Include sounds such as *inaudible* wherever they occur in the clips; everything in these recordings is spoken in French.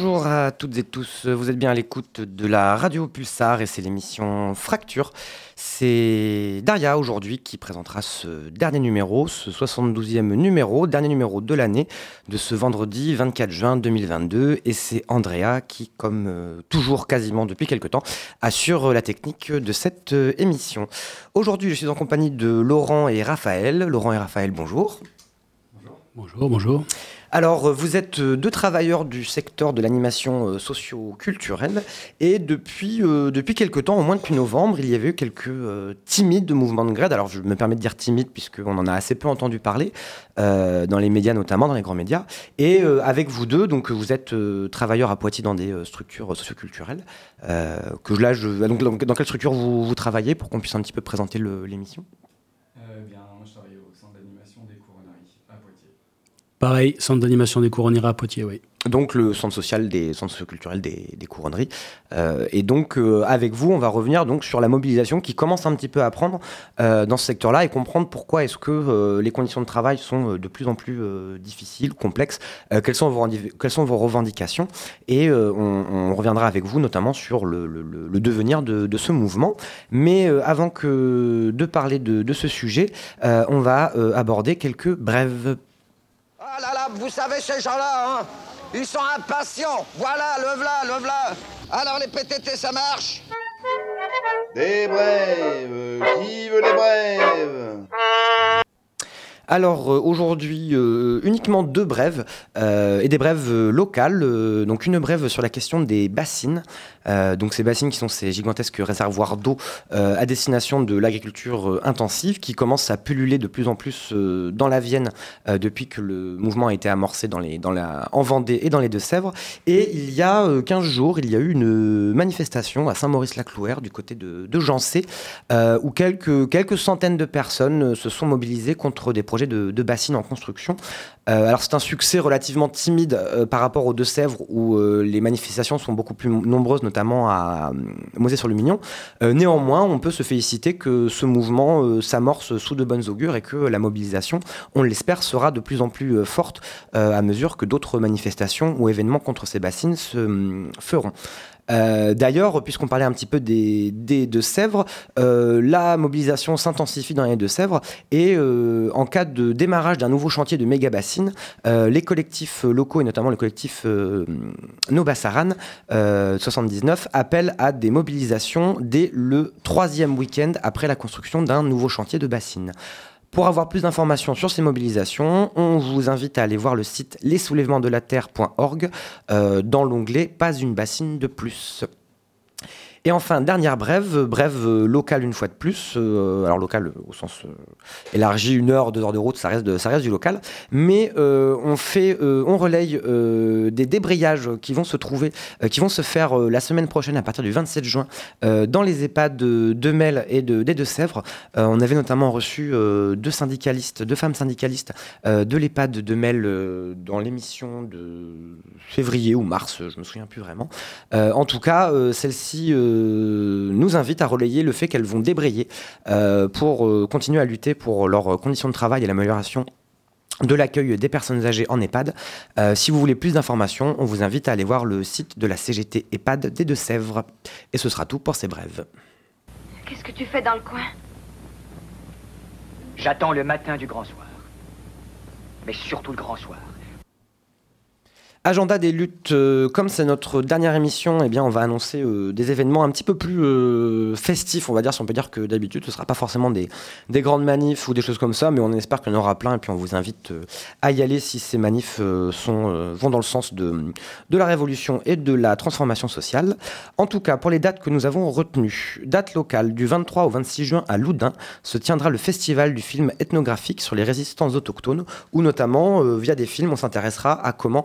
Bonjour à toutes et tous, vous êtes bien à l'écoute de la radio Pulsar et c'est l'émission Fracture. C'est Daria aujourd'hui qui présentera ce dernier numéro, ce 72e numéro, dernier numéro de l'année de ce vendredi 24 juin 2022 et c'est Andrea qui, comme euh, toujours quasiment depuis quelques temps, assure la technique de cette euh, émission. Aujourd'hui je suis en compagnie de Laurent et Raphaël. Laurent et Raphaël, bonjour. Bonjour. Bonjour. Alors, euh, vous êtes euh, deux travailleurs du secteur de l'animation euh, socio-culturelle et depuis, depuis quelques temps, au moins depuis novembre, il y avait eu quelques timides mouvements de grève. Alors, je me permets de dire timide puisqu'on en a assez peu entendu parler, dans les médias notamment, dans les grands médias. Et avec vous deux, donc vous êtes travailleurs à Poitiers dans des structures socio-culturelles. que là, je, donc, dans quelle structure vous travaillez pour qu'on puisse un petit peu présenter l'émission? Pareil, centre d'animation des couronneries à Poitiers, oui. Donc le centre social des centres culturels des, couronneries. Euh, et donc euh, avec vous, on va revenir donc sur la mobilisation qui commence un petit peu à prendre euh, dans ce secteur-là et comprendre pourquoi est-ce que les conditions de travail sont de plus en plus difficiles, complexes. quelles sont vos revendications? Et on, reviendra avec vous notamment sur le, devenir de, de, ce mouvement. Mais avant que de parler de, de ce sujet, on va aborder quelques brèves ah là là, vous savez ces gens-là, hein Ils sont impatients. Voilà, le v'là, le v'là. Alors les PTT, ça marche? Des brèves Qui veut les brèves alors euh, aujourd'hui, euh, uniquement deux brèves euh, et des brèves locales. donc une brève sur la question des bassines. Donc ces bassines qui sont ces gigantesques réservoirs d'eau à destination de l'agriculture intensive qui commencent à pulluler de plus en plus dans la Vienne depuis que le mouvement a été amorcé en Vendée et dans les Deux-Sèvres. Et il y a 15 jours, il y a eu une manifestation à Saint-Maurice-la-Clouère du côté de, de Jancé où quelques, centaines de personnes se sont mobilisées contre des projets de, bassines en construction. Euh, alors c'est un succès relativement timide euh, par rapport aux Deux-Sèvres où euh, les manifestations sont beaucoup plus nombreuses, notamment à Mosée-sur-le-Mignon. néanmoins, on peut se féliciter que ce mouvement s'amorce sous de bonnes augures et que la mobilisation, on l'espère, sera de plus en plus forte à mesure que d'autres manifestations ou événements contre ces bassines se feront. Euh, d'ailleurs, puisqu'on parlait un petit peu des, des Deux-Sèvres, euh, la mobilisation s'intensifie dans les Deux-Sèvres et euh, en cas de démarrage d'un nouveau chantier de méga bassine, les collectifs locaux et notamment le collectif Nobassaran 79 appellent à des mobilisations dès le troisième week-end après la construction d'un nouveau chantier de bassine. Pour avoir plus d'informations sur ces mobilisations, on vous invite à aller voir le site lessoulèvementsdelaterre.org euh, dans l'onglet Pas une bassine de plus. Et enfin, dernière brève, brève euh, locale une fois de plus. Euh, alors local au sens euh, élargi, une heure, deux heures de route, ça reste, ça reste du local. Mais on fait, on relaye des débrayages qui vont se trouver, qui vont se faire la semaine prochaine à partir du 27 juin dans les EHPAD de, de Mel et de, des Deux-Sèvres. on avait notamment reçu deux syndicalistes, deux femmes syndicalistes de l'EHPAD de Mel dans l'émission de février ou mars, je me souviens plus vraiment. en tout cas, celle-ci nous invite à relayer le fait qu'elles vont débrayer euh, pour euh, continuer à lutter pour leurs conditions de travail et l'amélioration de l'accueil des personnes âgées en EHPAD. Euh, si vous voulez plus d'informations, on vous invite à aller voir le site de la CGT EHPAD des Deux-Sèvres. Et ce sera tout pour ces brèves. Qu'est-ce que tu fais dans le coin? J'attends le matin du grand soir. Mais surtout le grand soir. Agenda des luttes, euh, comme c'est notre dernière émission, eh bien, on va annoncer euh, des événements un petit peu plus euh, festifs, on va dire, si on peut dire que d'habitude, ce ne sera pas forcément des, des, grandes manifs ou des choses comme ça, mais on espère qu'il y en aura plein et puis on vous invite à y aller si ces manifs sont, vont dans le sens de, de la révolution et de la transformation sociale. En tout cas, pour les dates que nous avons retenues, date locale du 23 au 26 juin à Loudun, se tiendra le festival du film ethnographique sur les résistances autochtones, où notamment, via des films, on s'intéressera à comment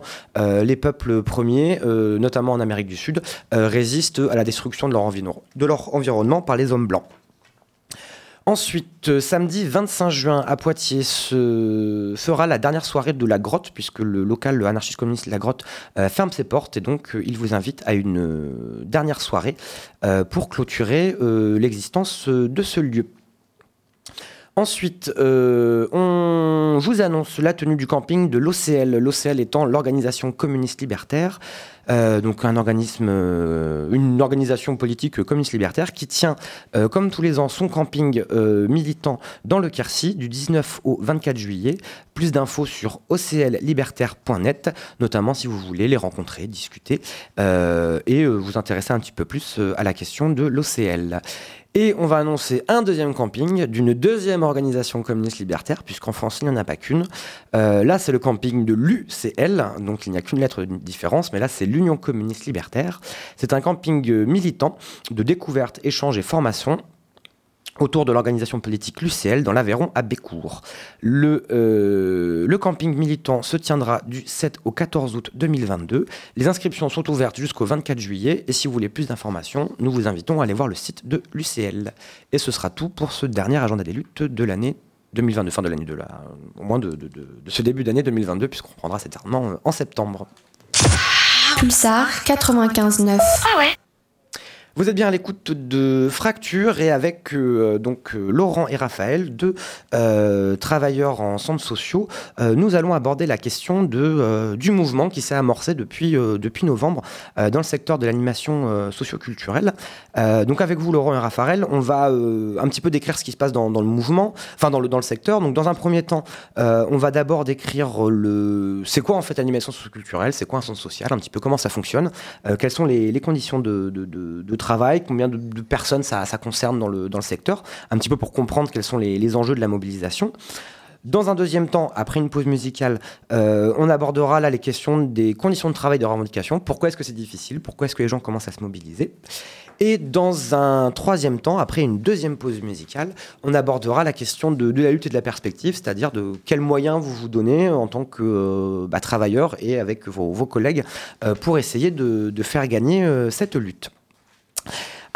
les peuples premiers, euh, notamment en Amérique du Sud, euh, résistent à la destruction de leur, environnement par les hommes blancs. Ensuite, samedi 25 juin à Poitiers se fera la dernière soirée de la grotte, puisque le local le anarchiste communiste La Grotte ferme ses portes, et donc il vous invite à une dernière soirée pour clôturer l'existence de ce lieu. Ensuite, euh, on vous annonce la tenue du camping de l'OCL, l'OCL étant l'organisation communiste libertaire. euh, donc un organisme, euh, une organisation politique communiste libertaire qui tient, euh, comme tous les ans, son camping militant dans le Quercy du 19 au 24 juillet. Plus d'infos sur ocllibertaire.net, notamment si vous voulez les rencontrer, discuter et vous intéresser un petit peu plus à la question de l'OCL. Et on va annoncer un deuxième camping d'une deuxième organisation communiste libertaire, puisqu'en France, il n'y en a pas qu'une. Euh, là, c'est le camping de l'UCL, donc il n'y a qu'une lettre de différence, mais là, c'est l'Union communiste libertaire. C'est un camping militant de découverte, échange et formation autour de l'organisation politique l'UCL dans l'Aveyron à Bécourt. Le, euh, le camping militant se tiendra du 7 au 14 août 2022. Les inscriptions sont ouvertes jusqu'au 24 juillet et si vous voulez plus d'informations, nous vous invitons à aller voir le site de l'UCL. Et ce sera tout pour ce dernier agenda des luttes de l'année 2022, fin de l'année de la, au moins de, de- de- de ce début d'année 2022 puisqu'on reprendra cet euh, en septembre. Pulsar 95.9. Vous êtes bien à l'écoute de Fracture et avec euh, donc euh, Laurent et Raphaël, deux euh, travailleurs en centres sociaux, nous allons aborder la question de, du mouvement qui s'est amorcé depuis, depuis novembre dans le secteur de l'animation socioculturelle. Donc avec vous Laurent et Raphaël, on va un petit peu décrire ce qui se passe dans, le mouvement, enfin dans le, dans le secteur. Donc dans un premier temps, on va d'abord décrire le c'est quoi en fait l'animation socioculturelle, c'est quoi un centre social, un petit peu comment ça fonctionne, quelles sont les, les conditions de, de- de- de travail, combien de, personnes ça, concerne dans le, secteur, un petit peu pour comprendre quels sont les, enjeux de la mobilisation. Dans un deuxième temps, après une pause musicale, euh, on abordera là les questions des conditions de travail de revendication. Pourquoi est-ce que c'est difficile? Pourquoi est-ce que les gens commencent à se mobiliser? Et dans un troisième temps, après une deuxième pause musicale, on abordera la question de, la lutte et de la perspective, c'est-à-dire de quels moyens vous vous donnez en tant que euh, bah, travailleur et avec vos, collègues euh, pour essayer de, faire gagner cette lutte.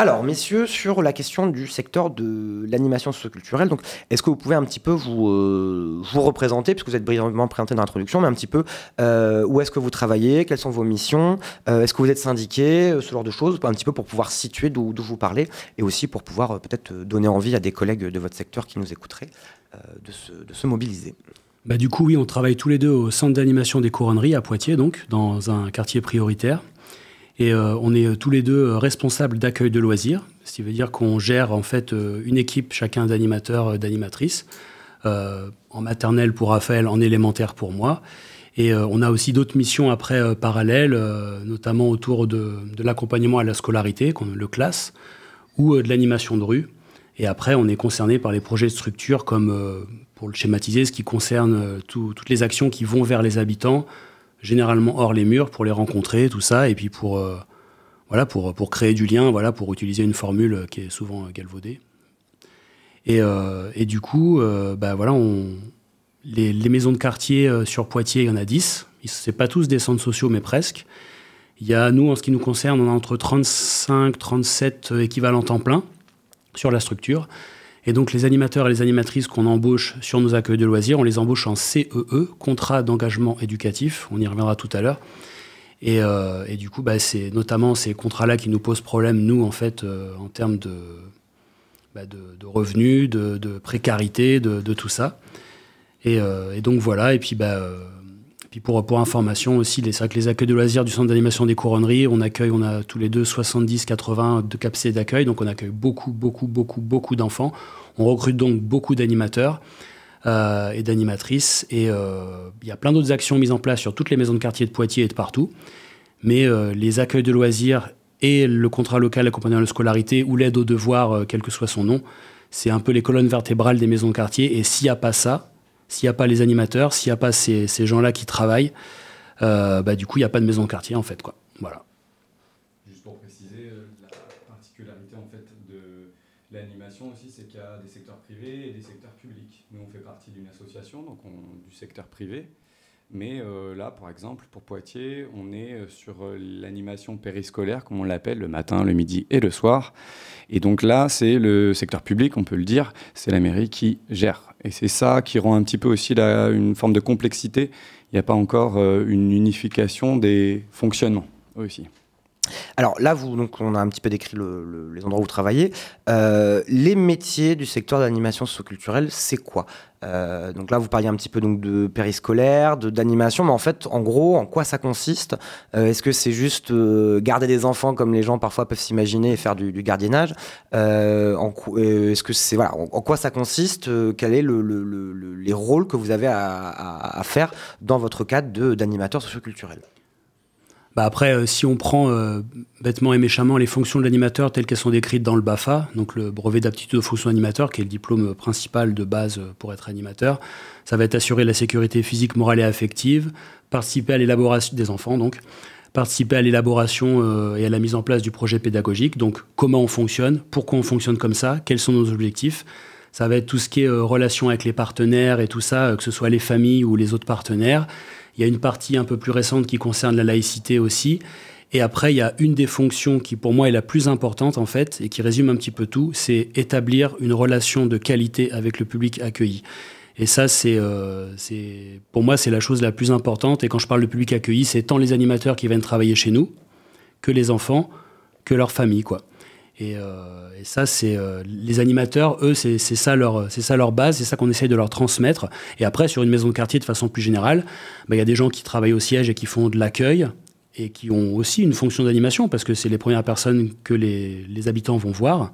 Alors, messieurs, sur la question du secteur de l'animation socioculturelle, donc, est-ce que vous pouvez un petit peu vous, euh, vous représenter, puisque vous êtes brièvement présenté dans l'introduction, mais un petit peu euh, où est-ce que vous travaillez, quelles sont vos missions, euh, est-ce que vous êtes syndiqué, ce genre de choses, un petit peu pour pouvoir situer d'où vous parlez, et aussi pour pouvoir peut-être donner envie à des collègues de votre secteur qui nous écouteraient de, se, de se mobiliser. Bah, du coup, oui, on travaille tous les deux au centre d'animation des couronneries à Poitiers, donc, dans un quartier prioritaire. Et euh, on est euh, tous les deux euh, responsables d'accueil de loisirs, ce qui veut dire qu'on gère en fait une équipe chacun d'animateurs, d'animatrices, en maternelle pour Raphaël, en élémentaire pour moi. Et on a aussi d'autres missions après parallèles, notamment autour de, l'accompagnement à la scolarité, le classe, ou de l'animation de rue. Et après, on est concerné par les projets de structure comme, pour le schématiser, ce qui concerne tout- toutes les actions qui vont vers les habitants, généralement hors les murs, pour les rencontrer, tout ça, et puis pour, euh, voilà, pour, pour créer du lien, voilà, pour utiliser une formule euh, qui est souvent euh, galvaudée. Et, euh, et du coup, euh, bah, voilà, on, les, maisons de quartier euh, sur Poitiers, il y en a 10. Ce pas tous des centres sociaux, mais presque. Il y a, nous, en ce qui nous concerne, on a entre 35, 37 équivalents temps plein sur la structure. Et donc, les animateurs et les animatrices qu'on embauche sur nos accueils de loisirs, on les embauche en CEE, contrat d'engagement éducatif. On y reviendra tout à l'heure. Et, euh, du coup, bah, c'est notamment ces contrats-là qui nous posent problème, nous, en fait, euh, en termes de, bah, revenus, de, précarité, de, tout ça. Et, euh, et donc, voilà. Et puis, bah, puis pour, information aussi, les- c'est vrai que les accueils de loisirs du centre d'animation des couronneries, on accueille, on a tous les deux 70-80 de capacités d'accueil, donc on accueille beaucoup, beaucoup, beaucoup, beaucoup d'enfants. On recrute donc beaucoup d'animateurs euh, et d'animatrices. Et euh, il y a plein d'autres actions mises en place sur toutes les maisons de quartier de Poitiers et de partout. Mais euh, les accueils de loisirs et le contrat local accompagnant la scolarité ou l'aide aux devoirs, quel que soit son nom, c'est un peu les colonnes vertébrales des maisons de quartier. Et s'il n'y a pas ça, s'il n'y a pas les animateurs, s'il n'y a pas ces, gens-là qui travaillent, euh, bah, du coup, il n'y a pas de maison de quartier, en fait. Quoi. Voilà. Juste pour préciser, euh, la particularité en fait de l'animation aussi, c'est qu'il y a des secteurs privés et des secteurs publics. Nous, on fait partie d'une association, donc on- du secteur privé. Mais euh, là, par exemple, pour Poitiers, on est sur l'animation périscolaire, comme on l'appelle, le matin, le midi et le soir. Et donc là, c'est le secteur public, on peut le dire, c'est la mairie qui gère. Et c'est ça qui rend un petit peu aussi une forme de complexité. Il n'y a pas encore euh, une unification des fonctionnements aussi. Alors là, vous, donc, on a un petit peu décrit le- le- les endroits où vous travaillez. Euh, les métiers du secteur de l'animation socioculturelle, c'est quoi? Euh, Donc là, vous parliez un petit peu donc, de périscolaire, d'animation, mais en fait, en gros, en quoi ça consiste? Euh, Est-ce que c'est juste garder des enfants comme les gens parfois peuvent s'imaginer et faire du, gardiennage? Est-ce que voilà, en, quoi ça consiste? Quels est le, le- le- le- les rôles que vous avez à, à- faire dans votre cadre d'animateur socioculturel? Bah après, euh, si on prend euh, bêtement et méchamment les fonctions de l'animateur telles qu'elles sont décrites dans le BAFA, donc le brevet d'aptitude aux fonctions animateurs, qui est le diplôme principal de base euh, pour être animateur, ça va être assurer la sécurité physique, morale et affective, participer à l'élaboration des enfants, donc participer à l'élaboration euh, et à la mise en place du projet pédagogique, donc comment on fonctionne, pourquoi on fonctionne comme ça, quels sont nos objectifs. Ça va être tout ce qui est euh, relation avec les partenaires et tout ça, euh, que ce soit les familles ou les autres partenaires. Il y a une partie un peu plus récente qui concerne la laïcité aussi. Et après, il y a une des fonctions qui, pour moi, est la plus importante, en fait, et qui résume un petit peu tout, c'est établir une relation de qualité avec le public accueilli. Et ça, c'est, euh, pour moi, c'est la chose la plus importante. Et quand je parle de public accueilli, c'est tant les animateurs qui viennent travailler chez nous, que les enfants, que leurs familles, quoi. Et, euh, ça, c'est euh, les animateurs, eux, c'est ça leur, c'est ça leur base, c'est ça qu'on essaye de leur transmettre. Et après, sur une maison de quartier, de façon plus générale, bah, il y a des gens qui travaillent au siège et qui font de l'accueil et qui ont aussi une fonction d'animation parce que c'est les premières personnes que les, les habitants vont voir.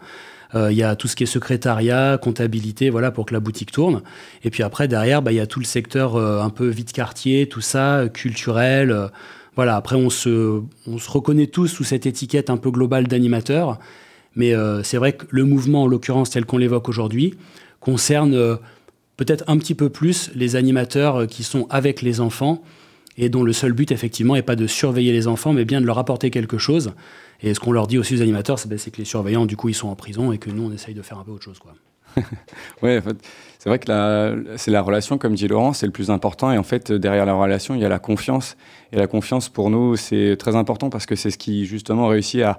Euh, Il y a tout ce qui est secrétariat, comptabilité, voilà, pour que la boutique tourne. Et puis après, derrière, bah, il y a tout le secteur euh, un peu vide quartier, tout ça, euh, culturel. voilà, après, on se, on se reconnaît tous sous cette étiquette un peu globale d'animateur. Mais euh, c'est vrai que le mouvement, en l'occurrence, tel qu'on l'évoque aujourd'hui, concerne euh, peut-être un petit peu plus les animateurs euh, qui sont avec les enfants et dont le seul but, effectivement, n'est pas de surveiller les enfants, mais bien de leur apporter quelque chose. Et ce qu'on leur dit aussi aux animateurs, c'est ben, c'est que les surveillants, du coup, ils sont en prison et que nous, on essaye de faire un peu autre chose. Quoi. *laughs* Ouais, c'est vrai que c'est la relation, comme dit Laurent, c'est le plus important. Et en fait, derrière la relation, il y a la confiance. Et la confiance, pour nous, c'est très important parce que c'est ce qui, justement, réussit à,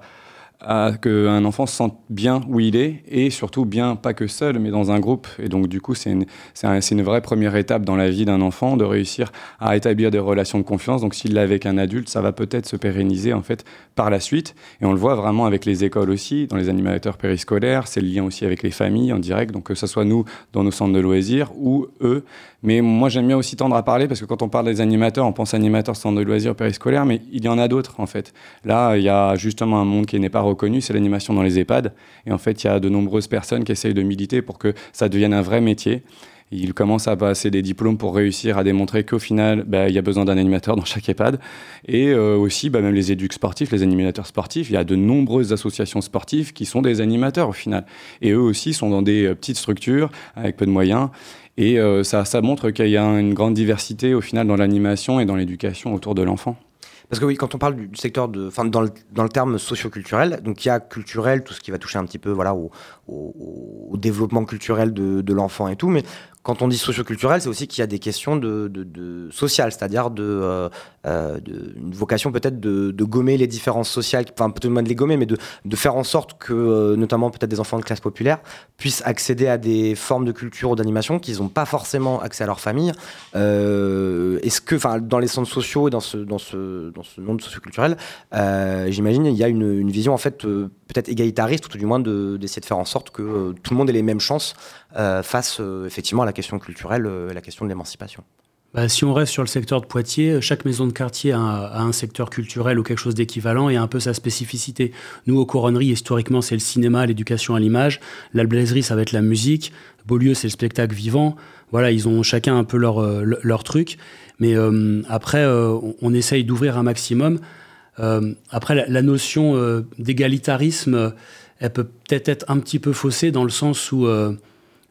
à qu'un enfant se sente bien où il est et surtout bien, pas que seul, mais dans un groupe. Et donc, du coup, c'est une, une vraie première étape dans la vie d'un enfant de réussir à établir des relations de confiance. Donc, s'il l'a avec un adulte, ça va peut-être se pérenniser, en fait, par la suite. Et on le voit vraiment avec les écoles aussi, dans les animateurs périscolaires. C'est le lien aussi avec les familles en direct. Donc, que ce soit nous dans nos centres de loisirs ou eux. Mais moi, j'aime bien aussi tendre à parler parce que quand on parle des animateurs, on pense animateurs centres de loisirs périscolaires, mais il y en a d'autres, en fait. Là, il y a justement un monde qui n'est pas reconnu, c'est l'animation dans les EHPAD. Et en fait, il y a de nombreuses personnes qui essayent de militer pour que ça devienne un vrai métier. Ils commencent à passer des diplômes pour réussir à démontrer qu'au final, bah, il y a besoin d'un animateur dans chaque EHPAD. Et euh, aussi, bah, même les éducs sportifs, les animateurs sportifs, il y a de nombreuses associations sportives qui sont des animateurs au final. Et eux aussi sont dans des euh, petites structures avec peu de moyens. Et euh, ça, ça montre qu'il y a une grande diversité au final dans l'animation et dans l'éducation autour de l'enfant. Parce que oui, quand on parle du, secteur de, enfin dans le, dans le terme socioculturel, donc il y a culturel, tout ce qui va toucher un petit peu, voilà, au, au- au développement culturel de, de l'enfant et tout, mais quand on dit socioculturel, c'est aussi qu'il y a des questions de, de, sociales, c'est-à-dire euh, euh, de- une vocation peut-être de, gommer les différences sociales, enfin peut-être pas de les gommer, mais de, faire en sorte que, euh, notamment peut-être des enfants de classe populaire, puissent accéder à des formes de culture ou d'animation qu'ils n'ont pas forcément accès à leur famille. Est-ce que, dans les centres sociaux et dans ce, dans ce, dans monde socioculturel, euh, j'imagine il y a une, vision en fait peut-être égalitariste, ou tout du moins de- d'essayer de faire en sorte que tout le monde ait les mêmes chances face euh, effectivement à la question culturelle euh, et la question de l'émancipation. Bah, si on reste sur le secteur de Poitiers, chaque maison de quartier a, un- secteur culturel ou quelque chose d'équivalent et un peu sa spécificité. Nous, aux couronneries, historiquement, c'est le cinéma, l'éducation à l'image. L'alblaiserie, ça va être la musique. Beaulieu, c'est le spectacle vivant. Voilà, ils ont chacun un peu leur, euh, le- leur truc. Mais euh, après, euh, on, essaye d'ouvrir un maximum. Euh, après, la, la notion euh, d'égalitarisme, euh, elle peut peut-être être un petit peu faussée dans le sens où...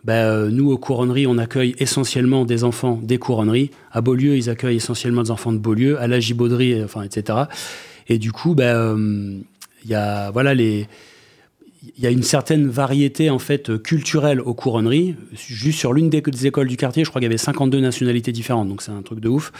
euh, ben, euh, nous, aux couronneries, on accueille essentiellement des enfants des couronneries. À Beaulieu, ils accueillent essentiellement des enfants de Beaulieu. À la Gibauderie, enfin, etc. Et du coup, ben, euh, il y a voilà y a une certaine variété en fait euh, culturelle aux couronneries. Juste sur l'une des, écoles du quartier, je crois qu'il y avait 52 nationalités différentes, donc c'est un truc de ouf.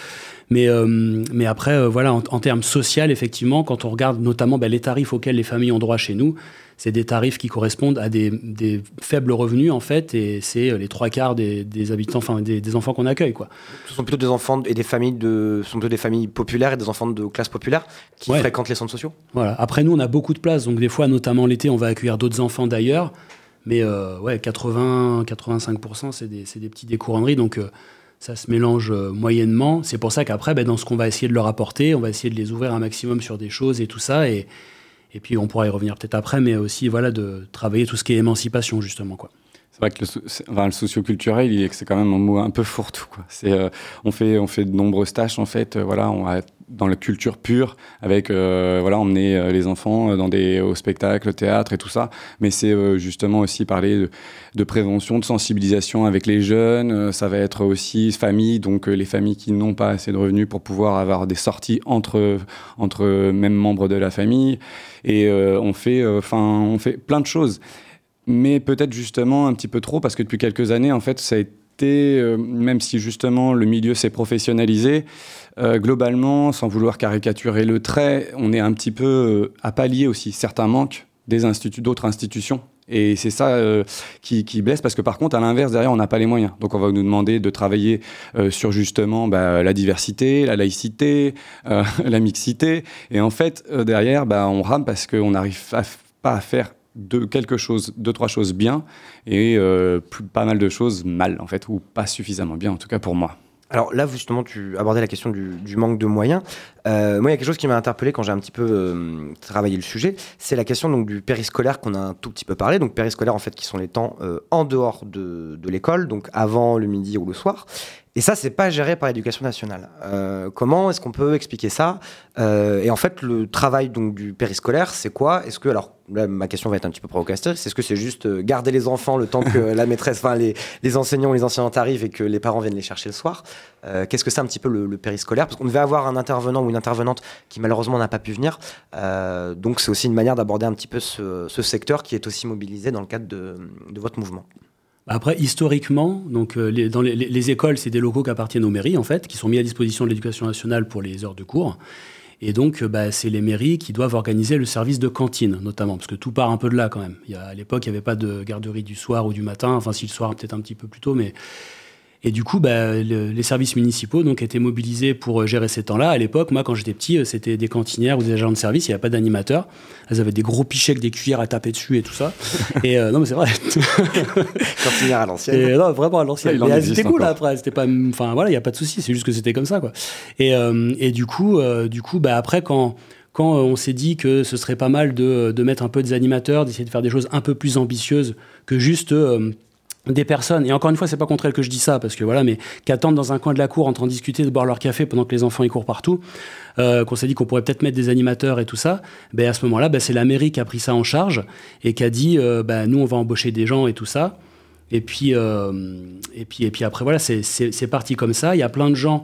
Mais, euh, mais après, euh, voilà, en, en termes social, effectivement, quand on regarde notamment ben, les tarifs auxquels les familles ont droit chez nous, c'est des tarifs qui correspondent à des, des, faibles revenus en fait, et c'est les trois quarts des, des habitants, enfin des, des enfants qu'on accueille quoi. Ce sont plutôt des enfants et des familles de, ce sont plutôt des familles populaires et des enfants de classe populaire qui Ouais. fréquentent les centres sociaux. Voilà. Après nous on a beaucoup de place, donc des fois notamment l'été on va accueillir d'autres enfants d'ailleurs, mais euh, ouais 80-85% c'est des, c'est des petits des couronneries, donc euh, ça se mélange euh, moyennement. C'est pour ça qu'après ben, dans ce qu'on va essayer de leur apporter, on va essayer de les ouvrir un maximum sur des choses et tout ça et et puis on pourra y revenir peut-être après, mais aussi voilà de travailler tout ce qui est émancipation justement quoi. C'est vrai que le, enfin, le socioculturel, c'est quand même un mot un peu fourre-tout. C'est, euh, on, fait, on fait de nombreuses tâches, en fait. euh, voilà, on être dans la culture pure, avec euh, voilà, emmener euh, les enfants euh, dans des, au spectacle, au théâtre et tout ça. Mais c'est justement aussi parler de, de prévention, de sensibilisation avec les jeunes. Ça va être aussi famille, donc les familles qui n'ont pas assez de revenus pour pouvoir avoir des sorties entre, entre mêmes membres de la famille. Et on, fait, euh, 'fin, on fait plein de choses mais peut-être justement un petit peu trop parce que depuis quelques années, en fait, ça a été, euh, même si justement le milieu s'est professionnalisé, euh, globalement, sans vouloir caricaturer le trait, on est un petit peu euh, à pallier aussi certains manques des instituts, d'autres institutions. Et c'est ça qui, blesse parce que par contre, à l'inverse, derrière, on n'a pas les moyens. Donc, on va nous demander de travailler sur justement bah, la diversité, la laïcité, *laughs* la mixité. Et en fait, derrière, bah, on rame parce qu'on n'arrive pas à faire de quelque chose, deux, trois choses bien et euh, pas mal de choses mal, en fait, ou pas suffisamment bien, en tout cas pour moi. Alors là, justement, tu abordais la question du, manque de moyens. Euh, moi, il y a quelque chose qui m'a interpellé quand j'ai un petit peu euh, travaillé le sujet. C'est la question donc, du périscolaire qu'on a un tout petit peu parlé. Donc périscolaire, en fait, qui sont les temps en dehors de, de l'école, donc avant le midi ou le soir. Et ça, c'est pas géré par l'éducation nationale. Euh, comment est-ce qu'on peut expliquer ça Euh, Et en fait, le travail donc du périscolaire, c'est quoi? Est-ce que alors là, ma question va être un petit peu provocatrice. Est-ce que c'est juste euh, garder les enfants le temps que *laughs* la maîtresse, enfin les, les enseignants ou les enseignantes arrivent et que les parents viennent les chercher le soir? Euh, Qu'est-ce que c'est un petit peu le, le périscolaire? Parce qu'on devait avoir un intervenant ou une intervenante qui malheureusement n'a pas pu venir. Euh, donc c'est aussi une manière d'aborder un petit peu ce, ce secteur qui est aussi mobilisé dans le cadre de, de votre mouvement. Après, historiquement, donc, euh, les, dans les, les- les écoles, c'est des locaux qui appartiennent aux mairies, en fait, qui sont mis à disposition de l'éducation nationale pour les heures de cours. Et donc, euh, bah, c'est les mairies qui doivent organiser le service de cantine, notamment, parce que tout part un peu de là quand même. Il y a, à l'époque, il n'y avait pas de garderie du soir ou du matin, enfin, si le soir, peut-être un petit peu plus tôt, mais. Et du coup, bah, le- les services municipaux donc, étaient mobilisés pour euh, gérer ces temps-là. À l'époque, moi, quand j'étais petit, euh, c'était des cantinières ou des agents de service, il n'y avait pas d'animateur. Elles avaient des gros pichets avec des cuillères à taper dessus et tout ça. *laughs* et euh, non, mais c'est vrai. *laughs* Cantinière à l'ancienne. Non, vraiment à l'ancienne. Elles existe étaient cool encore. après. C'était pas, enfin voilà, il y a pas de souci. C'est juste que c'était comme ça, quoi. Et, euh, et du coup, euh, du coup, bah après quand quand euh, on s'est dit que ce serait pas mal de, de mettre un peu des animateurs, d'essayer de faire des choses un peu plus ambitieuses que juste euh, des personnes, et encore une fois, c'est pas contre elles que je dis ça, parce que voilà, mais qui attendent dans un coin de la cour en train de discuter, de boire leur café pendant que les enfants y courent partout, euh, qu'on s'est dit qu'on pourrait peut-être mettre des animateurs et tout ça, ben à ce moment-là, ben c'est la mairie qui a pris ça en charge et qui a dit, euh, ben nous on va embaucher des gens et tout ça. Et puis, euh, et puis, et puis après, voilà, c'est- parti comme ça. Il y a plein de gens.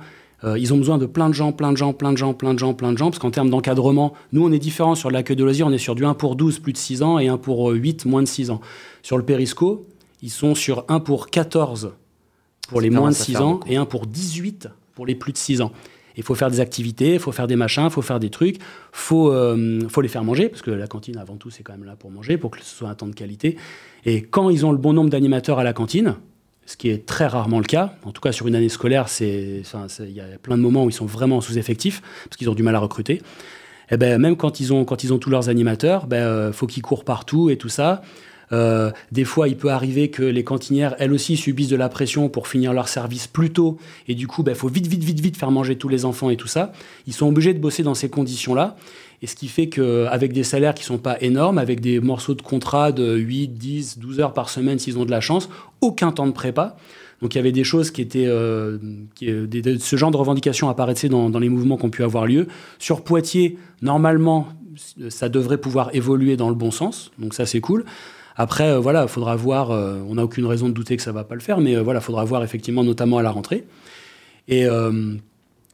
ils ont besoin de plein de gens, plein de gens, plein de gens, plein de gens, plein de gens, parce qu'en termes d'encadrement, nous, on est différent sur l'accueil de loisirs. On est sur du 1 pour 12, plus de 6 ans, et 1 pour euh, 8, moins de 6 ans. Sur le Périsco, ils sont sur 1 pour 14 pour les moins de commence à 6 faire ans, beaucoup. et 1 pour 18 pour les plus de 6 ans. Il faut faire des activités, il faut faire des machins, il faut faire des trucs, il faut, euh, faut les faire manger, parce que la cantine, avant tout, c'est quand même là pour manger, pour que ce soit un temps de qualité. Et quand ils ont le bon nombre d'animateurs à la cantine, ce qui est très rarement le cas, en tout cas sur une année scolaire, il y a plein de moments où ils sont vraiment sous-effectifs, parce qu'ils ont du mal à recruter. Et ben, même quand ils ont, quand ils ont tous leurs animateurs, ben, euh, faut qu'ils courent partout et tout ça. Euh, des fois, il peut arriver que les cantinières, elles aussi, subissent de la pression pour finir leur service plus tôt. Et du coup, il faut vite, vite, vite, vite faire manger tous les enfants et tout ça. Ils sont obligés de bosser dans ces conditions-là. Et ce qui fait qu'avec des salaires qui sont pas énormes, avec des morceaux de contrat de 8, 10, 12 heures par semaine s'ils ont de la chance, aucun temps de prépa. Donc il y avait des choses qui étaient... euh, euh, ce genre de revendications apparaissaient dans, dans les mouvements qui ont pu avoir lieu. Sur Poitiers, normalement, ça devrait pouvoir évoluer dans le bon sens. Donc ça, c'est cool. Après, euh, voilà, il faudra voir. euh, on n'a aucune raison de douter que ça va pas le faire, mais euh, voilà, il faudra voir effectivement, notamment à la rentrée. Et,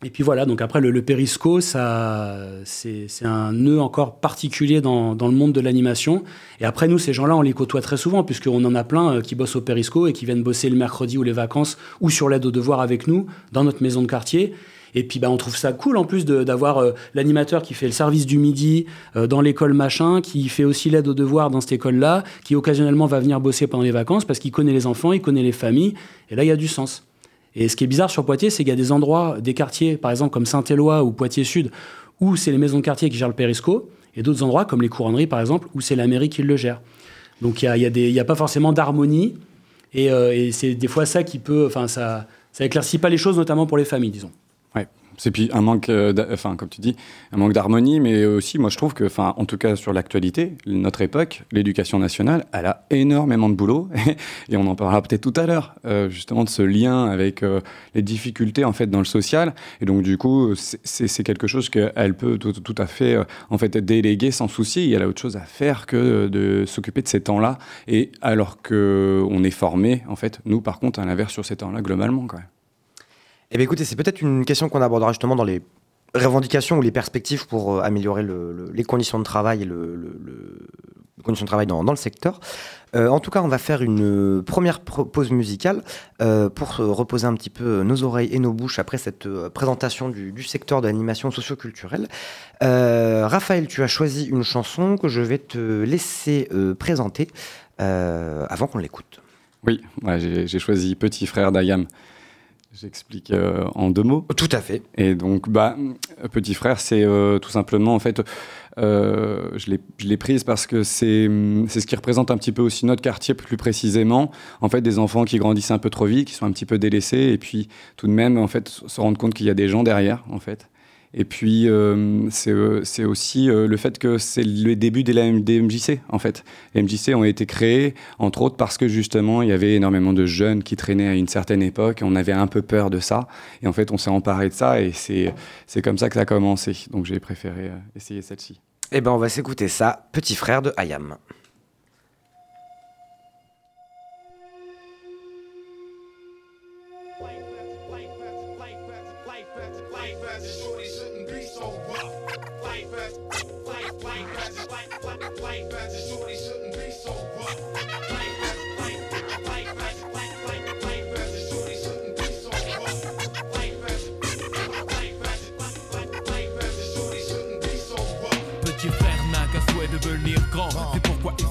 et puis voilà, donc après, le, le périsco, ça, c'est un nœud encore particulier dans, dans le monde de l'animation. Et après, nous, ces gens-là, on les côtoie très souvent, puisqu'on en a plein qui bossent au périsco et qui viennent bosser le mercredi ou les vacances ou sur l'aide aux devoirs avec nous dans notre maison de quartier. Et puis bah, on trouve ça cool en plus d'avoir euh, l'animateur qui fait le service du midi euh, dans l'école machin, qui fait aussi l'aide aux devoirs dans cette école-là, qui occasionnellement va venir bosser pendant les vacances parce qu'il connaît les enfants, il connaît les familles. Et là, il y a du sens. Et ce qui est bizarre sur Poitiers, c'est qu'il y a des endroits, des quartiers, par exemple comme Saint-Éloi ou Poitiers-Sud, où c'est les maisons de quartier qui gèrent le périsco, et d'autres endroits comme les couronneries, par exemple, où c'est la mairie qui le gère. Donc il n'y a, a pas forcément d'harmonie, et, euh, et c'est des fois ça qui peut, enfin ça, ça éclaircit pas les choses, notamment pour les familles, disons. Ouais. C'est puis un manque, euh, enfin comme tu dis, un manque d'harmonie, mais aussi, moi je trouve que, enfin, en tout cas sur l'actualité, notre époque, l'éducation nationale, elle a énormément de boulot, *laughs* et on en parlera peut-être tout à l'heure, euh, justement de ce lien avec euh, les difficultés en fait dans le social, et donc du coup, c'est- quelque chose qu'elle peut tout, à fait en fait déléguer sans souci. Elle a autre chose à faire que de s'occuper de ces temps-là, et alors que on est formé, en fait, nous par contre, à l'inverse sur ces temps-là globalement, quand même. Eh bien, écoutez, c'est peut-être une question qu'on abordera justement dans les revendications ou les perspectives pour euh, améliorer le- le- les conditions de travail et conditions de travail dans, le secteur. Euh, en tout cas, on va faire une euh, première pause musicale pour se reposer un petit peu nos oreilles et nos bouches après cette présentation du, secteur de l'animation socioculturelle. Raphaël, tu as choisi une chanson que je vais te laisser présenter avant qu'on l'écoute. Oui, j'ai choisi Petit frère d'Ayam. J'explique euh, en deux mots. Tout à fait. Et donc, bah, Petit frère, c'est euh, tout simplement, en fait, euh, je l'ai- prise parce que c'est c'est ce qui représente un petit peu aussi notre quartier plus précisément. En fait, des enfants qui grandissent un peu trop vite, qui sont un petit peu délaissés, et puis tout de même, en fait, se rendre compte qu'il y a des gens derrière, en fait. Et puis, euh, c'est euh, c'est aussi euh, le fait que c'est le début des, MJC, en fait. Les MJC ont été créés, entre autres, parce que justement, il y avait énormément de jeunes qui traînaient à une certaine époque, on avait un peu peur de ça. Et en fait, on s'est emparé de ça, et c'est comme ça que ça a commencé. Donc, j'ai préféré essayer celle-ci. Eh ben, on va s'écouter ça, Petit frère de birds, white, white birds, white, white, white be so rough. White birds, white, white birds, white, white, be so rough. White birds, white birds, white, white, white be so rough. Petit frère n'a qu'à souhait devenir grand, ah. c'est pourquoi il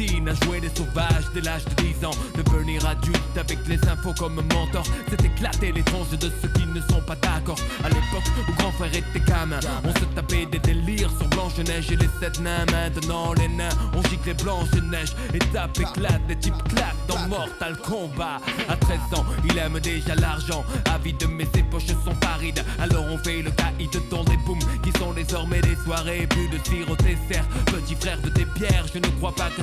à jouer les sauvages dès l'âge de 10 ans. Devenir adulte avec les infos comme mentor, c'est éclater les tronches de ceux qui ne sont pas d'accord. À l'époque où grand frère était gamin, on se tapait des délires sur Blanche-Neige et les sept nains. Maintenant, les nains, on gicle les Blanche-Neige. Étape éclate, des types claquent dans Mortal Kombat. À 13 ans, il aime déjà l'argent. Avide, mais ses poches sont parides. Alors on fait le caïd dans des booms qui sont désormais des soirées. Plus de au dessert. Petit frère de tes pierres, je ne crois pas que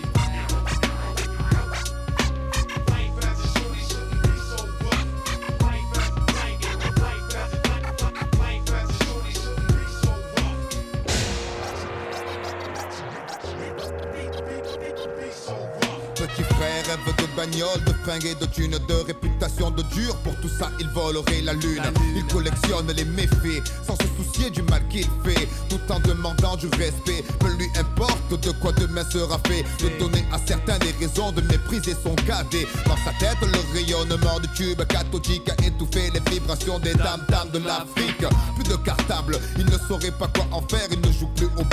Bagnole, de fringues et de thunes, de réputation de dur. Pour tout ça, il volerait la lune. Il collectionne les méfaits sans se soucier du mal qu'il fait, tout en demandant du respect. Peu lui importe de quoi demain sera fait. De donner à certains des raisons de mépriser son cadet. Dans sa tête, le rayonnement du tube cathodique a étouffé les vibrations des dames dames de l'Afrique. Plus de cartable, il ne saurait pas quoi en faire. Il ne joue plus veut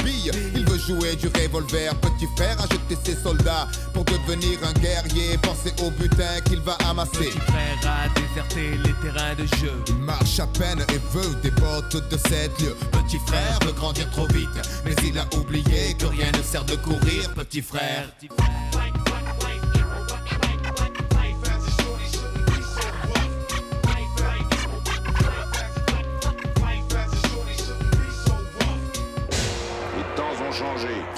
jouer du revolver. Petit frère a jeté ses soldats pour devenir un guerrier. Pensez au butin qu'il va amasser. Petit frère a déserté les terrains de jeu. Il marche à peine et veut des bottes de 7 lieues. Petit frère veut grandir trop vite, mais il a oublié que rien ne sert de courir. Petit frère. Ont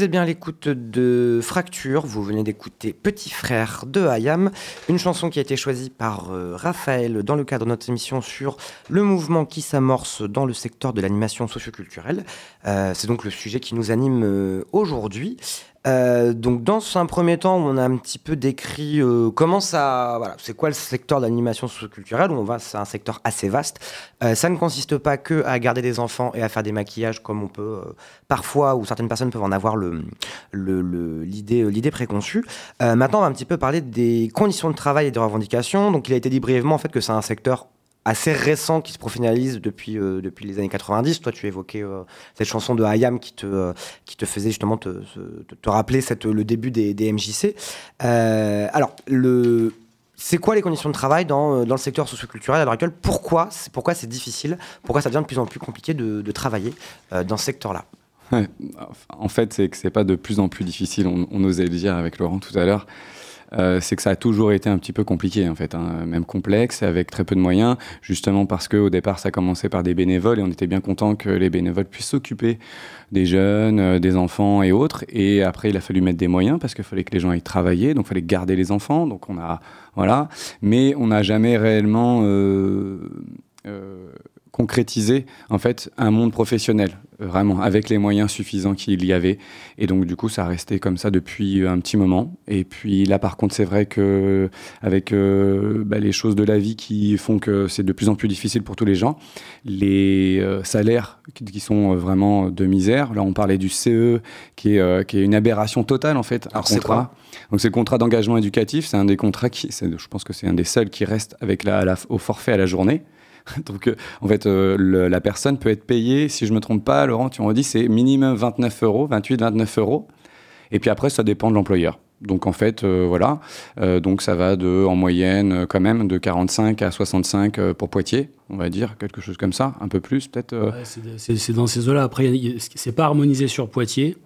Vous êtes bien à l'écoute de Fracture, vous venez d'écouter Petit Frère de Hayam, une chanson qui a été choisie par euh, Raphaël dans le cadre de notre émission sur le mouvement qui s'amorce dans le secteur de l'animation socioculturelle. Euh, C'est donc le sujet qui nous anime euh, aujourd'hui. Euh, donc dans un premier temps, on a un petit peu décrit euh, comment ça, voilà, c'est quoi le secteur de l'animation socioculturelle on va, c'est un secteur assez vaste. Euh, ça ne consiste pas que à garder des enfants et à faire des maquillages comme on peut parfois ou certaines personnes peuvent en avoir le l'idée l'idée préconçue. Maintenant, on va un petit peu parler des conditions de travail et des revendications. Donc il a été dit brièvement en fait que c'est un secteur assez récent qui se professionnalise depuis, euh, depuis les années 90. Toi, tu évoquais euh, cette chanson de Hayam qui te, euh, qui te faisait justement te, te, rappeler le début des, des MJC. Alors, le, c'est quoi les conditions de travail dans, dans le secteur socioculturel à l'heure actuelle? Pourquoi c'est pourquoi c'est difficile? Pourquoi ça devient de plus en plus compliqué de, de travailler dans ce secteur-là? En fait, c'est que c'est pas de plus en plus difficile. On osait le dire avec Laurent tout à l'heure. Euh, c'est que ça a toujours été un petit peu compliqué en fait, hein, même complexe, avec très peu de moyens, justement parce que au départ ça commençait par des bénévoles et on était bien content que les bénévoles puissent s'occuper des jeunes, euh, des enfants et autres. Et après il a fallu mettre des moyens parce qu'il fallait que les gens aillent travailler, donc il fallait garder les enfants, donc on a voilà, mais on n'a jamais réellement euh, concrétisé en fait un monde professionnel vraiment avec les moyens suffisants qu'il y avait. Et donc du coup ça a resté comme ça depuis un petit moment. Et puis là par contre c'est vrai que avec euh, bah, les choses de la vie qui font que c'est de plus en plus difficile pour tous les gens les euh, salaires qui, qui sont vraiment de misère. Là on parlait du CE qui est, euh, qui est une aberration totale en fait un contrat. donc c'est le contrat d'engagement éducatif. C'est un des contrats qui je pense que c'est un des seuls qui reste avec la, la- au forfait à la journée *laughs* donc, euh, en fait, euh, la personne peut être payée, si je me trompe pas, Laurent, tu m'as dit, c'est minimum 29 euros, 28, 29 euros. Et puis après, ça dépend de l'employeur. Donc, en fait, euh, voilà. Donc, ça va de, en moyenne, quand même, de 45 à 65 euh, pour Poitiers, on va dire, quelque chose comme ça, un peu plus, peut-être. c'est dans ces eaux-là. Après, c'est pas harmonisé sur Poitiers.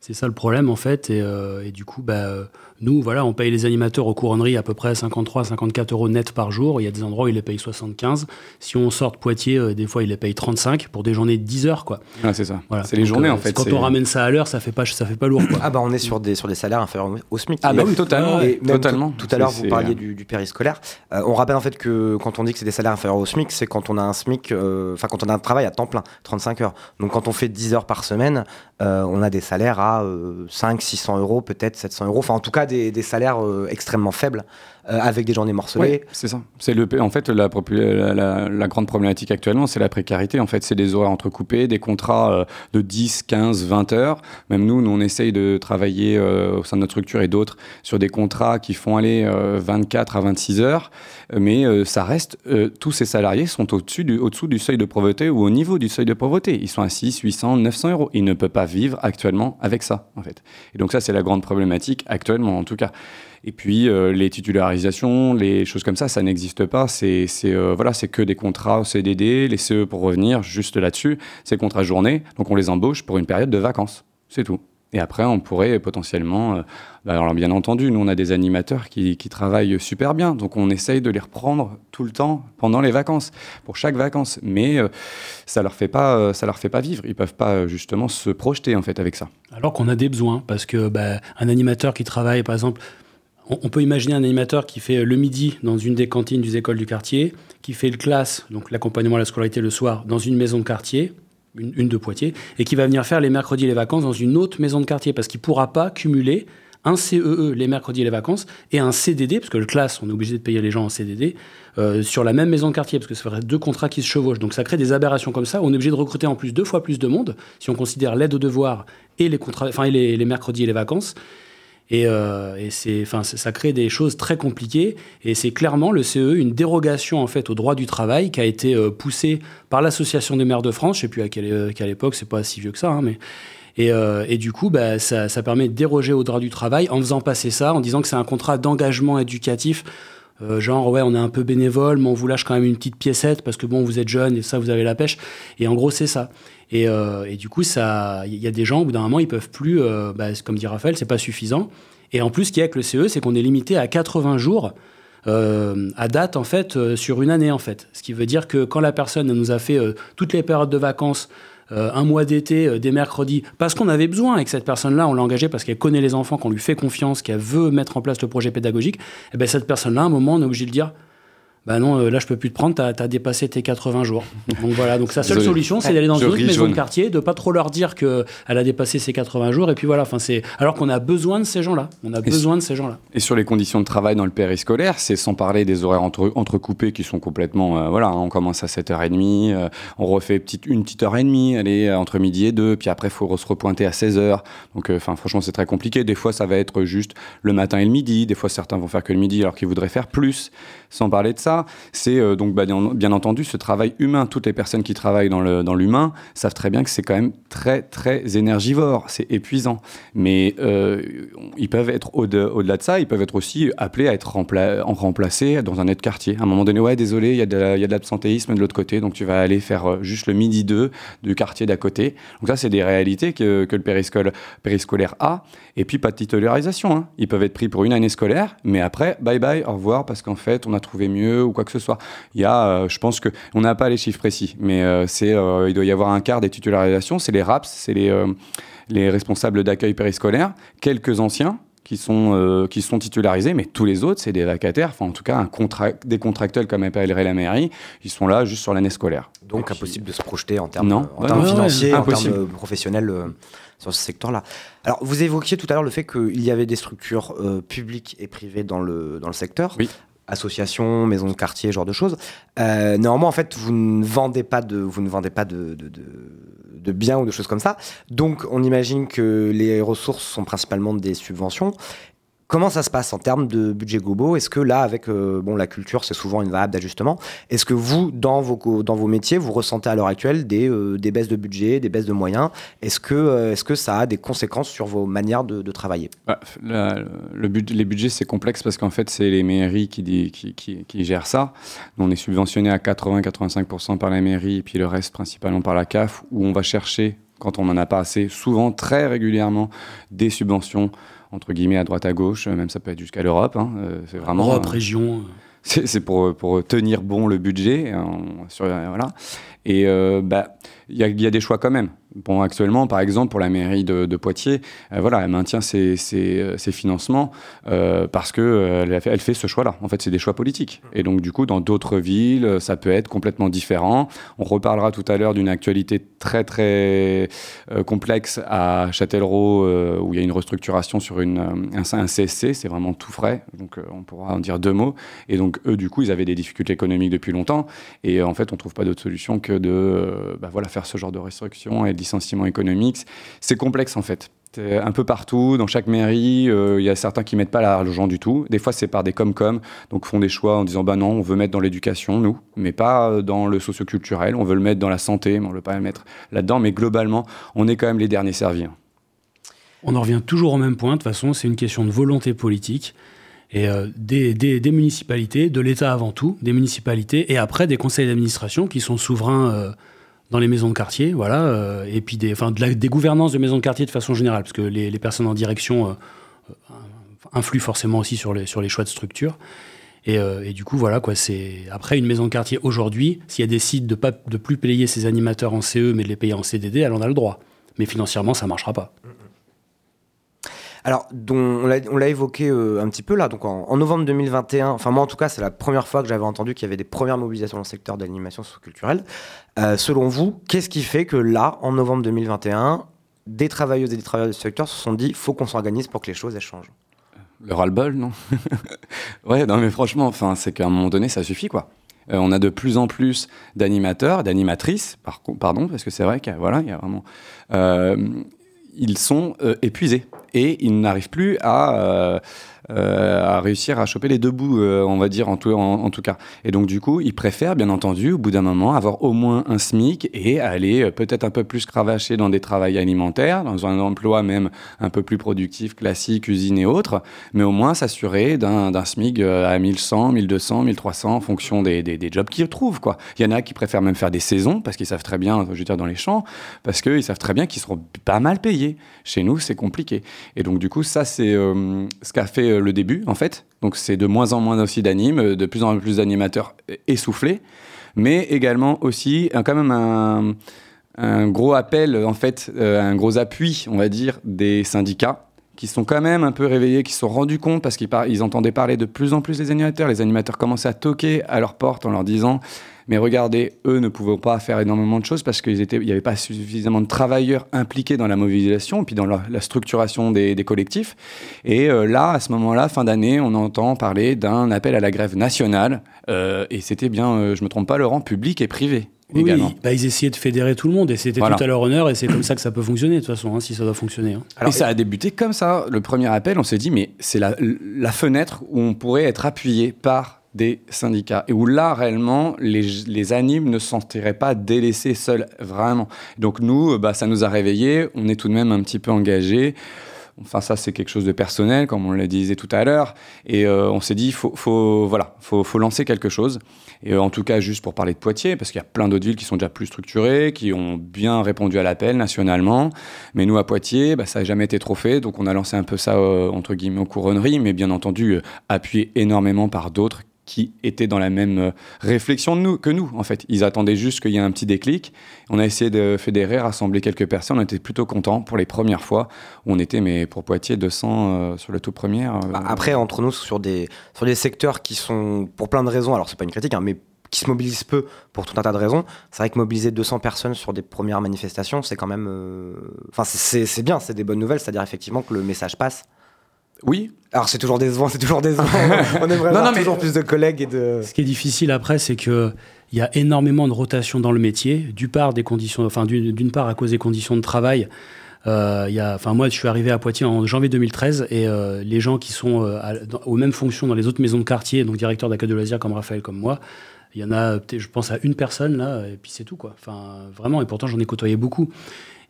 C'est ça le problème, en fait. Et, et du coup, bah, nous, voilà, on paye les animateurs aux couronneries à peu près 53, 54 euros net par jour. Il y a des endroits où ils les payent 75. Si on sort de Poitiers, euh, des fois, ils les payent 35 pour des journées de 10 heures, quoi. Ah, c'est ça. Voilà. C'est les Donc, journées, euh, en fait. Quand on ramène ça à l'heure, ça fait pas, ça fait pas lourd, quoi. Ah bah on est sur des, sur des salaires inférieurs au SMIC. Ah bah oui, totalement. Et même totalement. Tout, tout à l'heure, vous parliez du, du périscolaire. Euh, on rappelle en fait que quand on dit que c'est des salaires inférieurs au SMIC, c'est quand on a un SMIC, euh, enfin quand on a un travail à temps plein, 35 heures. Donc quand on fait 10 heures par semaine, euh, on a des salaires à euh, 5, 600 euros, peut-être 700 euros. Enfin en tout cas des, salaires euh, extrêmement faibles. Avec des journées morcelées. Ouais, c'est ça. C'est le, en fait, la, la, la, grande problématique actuellement, c'est la précarité. En fait, c'est des horaires entrecoupés, des contrats de 10, 15, 20 heures. Même nous, nous on essaye de travailler au sein de notre structure et d'autres sur des contrats qui font aller 24 à 26 heures. Mais ça reste, tous ces salariés sont au-dessus du, au-dessous du seuil de pauvreté ou au niveau du seuil de pauvreté. Ils sont à 6, 800, 900 euros. Ils ne peuvent pas vivre actuellement avec ça, en fait. Et donc ça, c'est la grande problématique actuellement, en tout cas. Et puis euh, les titularisations, les choses comme ça, ça n'existe pas. C'est euh, voilà, c'est que des contrats CDD, les CE pour revenir juste là-dessus, c'est contrat journée. Donc on les embauche pour une période de vacances, c'est tout. Et après, on pourrait potentiellement. Euh, bah, alors, bien entendu, nous, on a des animateurs qui, travaillent super bien. Donc, on essaye de les reprendre tout le temps pendant les vacances, pour chaque vacances. Mais euh, ça leur, fait pas, ça leur fait pas vivre. Ils peuvent pas, justement, se projeter, en fait, avec ça. Alors qu'on a des besoins. Parce que bah, un animateur qui travaille, par exemple, on, peut imaginer un animateur qui fait le midi dans une des cantines des écoles du quartier, qui fait le classe, donc l'accompagnement à la scolarité le soir, dans une maison de quartier une, de Poitiers, et qui va venir faire les mercredis et les vacances dans une autre maison de quartier, parce qu'il ne pourra pas cumuler un CEE e les mercredis et les vacances et un CDD, parce que le classe, on est obligé de payer les gens en CDD, euh, sur la même maison de quartier, parce que ça ferait deux contrats qui se chevauchent. Donc ça crée des aberrations comme ça. On est obligé de recruter en plus deux fois plus de monde, si on considère l'aide aux devoirs et les, contrats, et les mercredis et les vacances. Et, euh, et c'est, enfin, ça crée des choses très compliquées. Et c'est clairement le CE une dérogation en fait au droit du travail qui a été euh, poussée par l'association des maires de France. Je sais plus à quelle, euh, quelle époque, c'est pas si vieux que ça, hein, mais et, et, du coup, bah, ça, ça, permet de déroger au droit du travail en faisant passer ça, en disant que c'est un contrat d'engagement éducatif. Genre, ouais, on est un peu bénévole, mais on vous lâche quand même une petite piécette parce que bon, vous êtes jeune et ça, vous avez la pêche. Et en gros, c'est ça. Et, euh, et, du coup, il y a des gens, au bout d'un moment, ils peuvent plus, euh, bah, comme dit Raphaël, c'est pas suffisant. Et en plus, ce qu'il y a avec le CE, c'est qu'on est limité à 80 jours euh, à date, en fait, sur une année, en fait. Ce qui veut dire que quand la personne nous a fait toutes les périodes de vacances, un mois d'été, des mercredis, parce qu'on avait besoin avec cette personne-là, on l'a engagée parce qu'elle connaît les enfants, qu'on lui fait confiance, qu'elle veut mettre en place le projet pédagogique, et eh bien cette personne-là, à un moment, on est obligé de dire bah non, euh, là je peux plus te prendre, tu as, dépassé tes 80 jours. Donc voilà, donc sa seule solution c'est d'aller dans une autre maison de quartier, de pas trop leur dire qu'elle a dépassé ses 80 jours, et puis voilà, enfin c'est alors qu'on a besoin de ces gens-là. On a besoin de ces gens-là. Et sur les conditions de travail dans le périscolaire, c'est sans parler des horaires entre, entrecoupés qui sont complètement. Euh, voilà, hein, on commence à 7h30, euh, on refait petite, une petite heure et demie, allez, entre midi et deux, puis après il faut se repointer à 16h. Donc enfin franchement c'est très compliqué. Des fois ça va être juste le matin et le midi, des fois certains vont faire que le midi alors qu'ils voudraient faire plus. Sans parler de ça, c'est euh, donc bah, bien entendu ce travail humain. Toutes les personnes qui travaillent dans l'humain savent très bien que c'est quand même très très énergivore, c'est épuisant. Mais euh, ils peuvent être au-delà au de ça, ils peuvent être aussi appelés à être rempla remplacés dans un autre quartier. À un moment donné, ouais, désolé, il y a de l'absentéisme de l'autre côté, donc tu vas aller faire euh, juste le midi 2 du quartier d'à côté. Donc ça, c'est des réalités que, le périscolaire a. Et puis pas de titularisation. Hein. Ils peuvent être pris pour une année scolaire, mais après, bye bye, au revoir, parce qu'en fait, on a trouvé mieux ou quoi que ce soit. Il y a, euh, je pense que on n'a pas les chiffres précis, mais euh, c'est, euh, il doit y avoir un quart des titularisations. C'est les RAPS, c'est les, les responsables d'accueil périscolaire, quelques anciens qui sont, qui sont titularisés, mais tous les autres, c'est des vacataires, enfin en tout cas un des contractuels comme appellerait la mairie, ils sont là juste sur l'année scolaire. Donc impossible de se projeter en termes, en termes financiers, en termes professionnels sur ce secteur-là. Alors, vous évoquiez tout à l'heure le fait qu'il y avait des structures publiques et privées dans le, dans le secteur. Oui associations, maisons de quartier, genre de choses. Euh, néanmoins, en fait, vous ne vendez pas de, vous ne vendez pas de, de, de, de biens ou de choses comme ça. Donc, on imagine que les ressources sont principalement des subventions. Comment ça se passe en termes de budget globaux Est-ce que là, avec euh, bon, la culture, c'est souvent une variable d'ajustement. Est-ce que vous, dans vos, dans vos métiers, vous ressentez à l'heure actuelle des, euh, des, baisses de budget, des baisses de moyens? Est-ce que, euh, est-ce que ça a des conséquences sur vos manières de, travailler? Bah, le Les budgets, c'est complexe parce qu'en fait, c'est les mairies qui, qui, qui, qui, gèrent ça. On est subventionné à 80-85% par la mairie et puis le reste principalement par la CAF, où on va chercher, quand on n'en a pas assez, souvent, très régulièrement, des subventions entre guillemets à droite à gauche, même ça peut être jusqu'à l'Europe. Hein, euh, c'est vraiment Europe, région. C'est pour, pour tenir bon le budget. sur, voilà. Et euh, bah, il y, a, y a des choix quand même. Bon, actuellement, par exemple, pour la mairie de, Poitiers, euh, voilà, elle maintient ses, ses financements euh, parce que euh, elle, fait, ce choix-là. En fait, c'est des choix politiques. Et donc, du coup, dans d'autres villes, ça peut être complètement différent. On reparlera tout à l'heure d'une actualité très, très euh, complexe à Châtellerault, euh, où il y a une restructuration sur un, un CSC. C'est vraiment tout frais. Donc, on pourra en dire deux mots. Et donc, eux, du coup, ils avaient des difficultés économiques depuis longtemps. Et en fait, on trouve pas d'autre solution que de bah, voilà, faire ce genre de restriction et licenciement économique. C'est complexe en fait. Un peu partout, dans chaque mairie, il euh, y a certains qui mettent pas l'argent du tout. Des fois, c'est par des com-com, donc font des choix en disant bah non, on veut mettre dans l'éducation, nous, mais pas dans le socioculturel. On veut le mettre dans la santé, mais on veut pas le mettre là-dedans. Mais globalement, on est quand même les derniers servis. On en revient toujours au même point. De toute façon, c'est une question de volonté politique et euh, des, municipalités, de l'État avant tout, des municipalités, et après des conseils d'administration qui sont souverains euh, dans les maisons de quartier, voilà, euh, et puis des, enfin, des gouvernances de maisons de quartier de façon générale, parce que les, les personnes en direction euh, influent forcément aussi sur les, sur les choix de structure. Et, euh, et, du coup, voilà, quoi, c'est après une maison de quartier aujourd'hui, si elle décide de pas de plus payer ses animateurs en CE, mais de les payer en CDD, elle en a le droit. Mais financièrement, ça marchera pas. Alors, dont, on l'a évoqué euh, un petit peu là, donc en, novembre 2021, enfin moi en tout cas, c'est la première fois que j'avais entendu qu'il y avait des premières mobilisations dans le secteur de l'animation socioculturelle. Euh, selon vous, qu'est-ce qui fait que là, en novembre 2021, des travailleuses et des travailleurs du secteur se sont dit faut qu'on s'organise pour que les choses changent? Le ras-le-bol, non? Ouais, non mais franchement, enfin, c'est qu'à un moment donné, ça suffit quoi. Euh, on a de plus en plus d'animateurs, d'animatrices, par, pardon, parce que c'est vrai qu'il voilà, y a vraiment. Ils sont euh, épuisés. Et ils n'arrivent plus à, euh, à réussir à choper les deux bouts, euh, on va dire en tout, cas. Et donc du coup, ils préfèrent bien entendu, au bout d'un moment, avoir au moins un SMIC et aller euh, peut-être un peu plus cravacher dans des travails alimentaires, dans un emploi même un peu plus productif, classique, usine et autres, mais au moins s'assurer d'un SMIC à 1100, 1200, 1300 en fonction des, jobs qu'ils trouvent. Quoi. Il y en a qui préfèrent même faire des saisons parce qu'ils savent très bien, je veux dire, dans les champs, parce qu'ils savent très bien qu'ils seront pas mal payés. Chez nous, c'est compliqué. Et donc du coup, ça, c'est euh, ce qu'a fait le début, en fait. Donc, c'est de moins en moins aussi d'animes, de plus en plus d'animateurs essoufflés, mais également aussi quand même un, un gros appel, en fait, euh, un gros appui, on va dire, des syndicats qui sont quand même un peu réveillés, qui se sont rendus compte parce qu'ils ils entendaient parler de plus en plus des animateurs. Les animateurs commençaient à toquer à leur porte en leur disant mais regardez, eux ne pouvaient pas faire énormément de choses parce qu'il n'y avait pas suffisamment de travailleurs impliqués dans la mobilisation et puis dans la, la structuration des, des, collectifs. Et euh, là, à ce moment-là, fin d'année, on entend parler d'un appel à la grève nationale. Euh, et c'était bien, euh, je ne me trompe pas, Laurent, public et privé. Oui. Bah, ils essayaient de fédérer tout le monde et c'était voilà. tout à leur honneur et c'est comme ça que ça peut fonctionner de toute façon, hein, si ça doit fonctionner. Hein. Alors, et ça a débuté comme ça. Le premier appel, on s'est dit, mais c'est la, la fenêtre où on pourrait être appuyé par des syndicats et où là réellement les, les animes ne se sentiraient pas délaissés seuls vraiment. Donc nous, bah, ça nous a réveillés, on est tout de même un petit peu engagés. Enfin, ça, c'est quelque chose de personnel, comme on le disait tout à l'heure. Et euh, on s'est dit, faut, faut, voilà, faut, faut lancer quelque chose. Et euh, en tout cas, juste pour parler de Poitiers, parce qu'il y a plein d'autres villes qui sont déjà plus structurées, qui ont bien répondu à l'appel nationalement. Mais nous, à Poitiers, bah, ça n'a jamais été trop fait. Donc, on a lancé un peu ça, euh, entre guillemets, aux couronneries, mais bien entendu, euh, appuyé énormément par d'autres qui étaient dans la même réflexion de nous, que nous, en fait. Ils attendaient juste qu'il y ait un petit déclic. On a essayé de fédérer, rassembler quelques personnes. On était plutôt contents pour les premières fois on était, mais pour Poitiers, 200 euh, sur le tout premier. Euh, Après, entre nous, sur des, sur des secteurs qui sont, pour plein de raisons, alors c'est pas une critique, hein, mais qui se mobilisent peu pour tout un tas de raisons. C'est vrai que mobiliser 200 personnes sur des premières manifestations, c'est quand même... Enfin, euh... c'est bien, c'est des bonnes nouvelles, c'est-à-dire effectivement que le message passe. Oui. Alors c'est toujours décevant, c'est toujours décevant. *laughs* on aimerait non, non, toujours mais... plus de collègues et de. Ce qui est difficile après, c'est que il y a énormément de rotation dans le métier. Du part des conditions, enfin d'une part à cause des conditions de travail. Euh, y a, enfin moi, je suis arrivé à Poitiers en janvier 2013 et euh, les gens qui sont euh, à, dans, aux mêmes fonctions dans les autres maisons de quartier, donc directeur d'accueil de loisirs comme Raphaël, comme moi, il y en a, je pense à une personne là, et puis c'est tout quoi. Enfin vraiment, et pourtant j'en ai côtoyé beaucoup.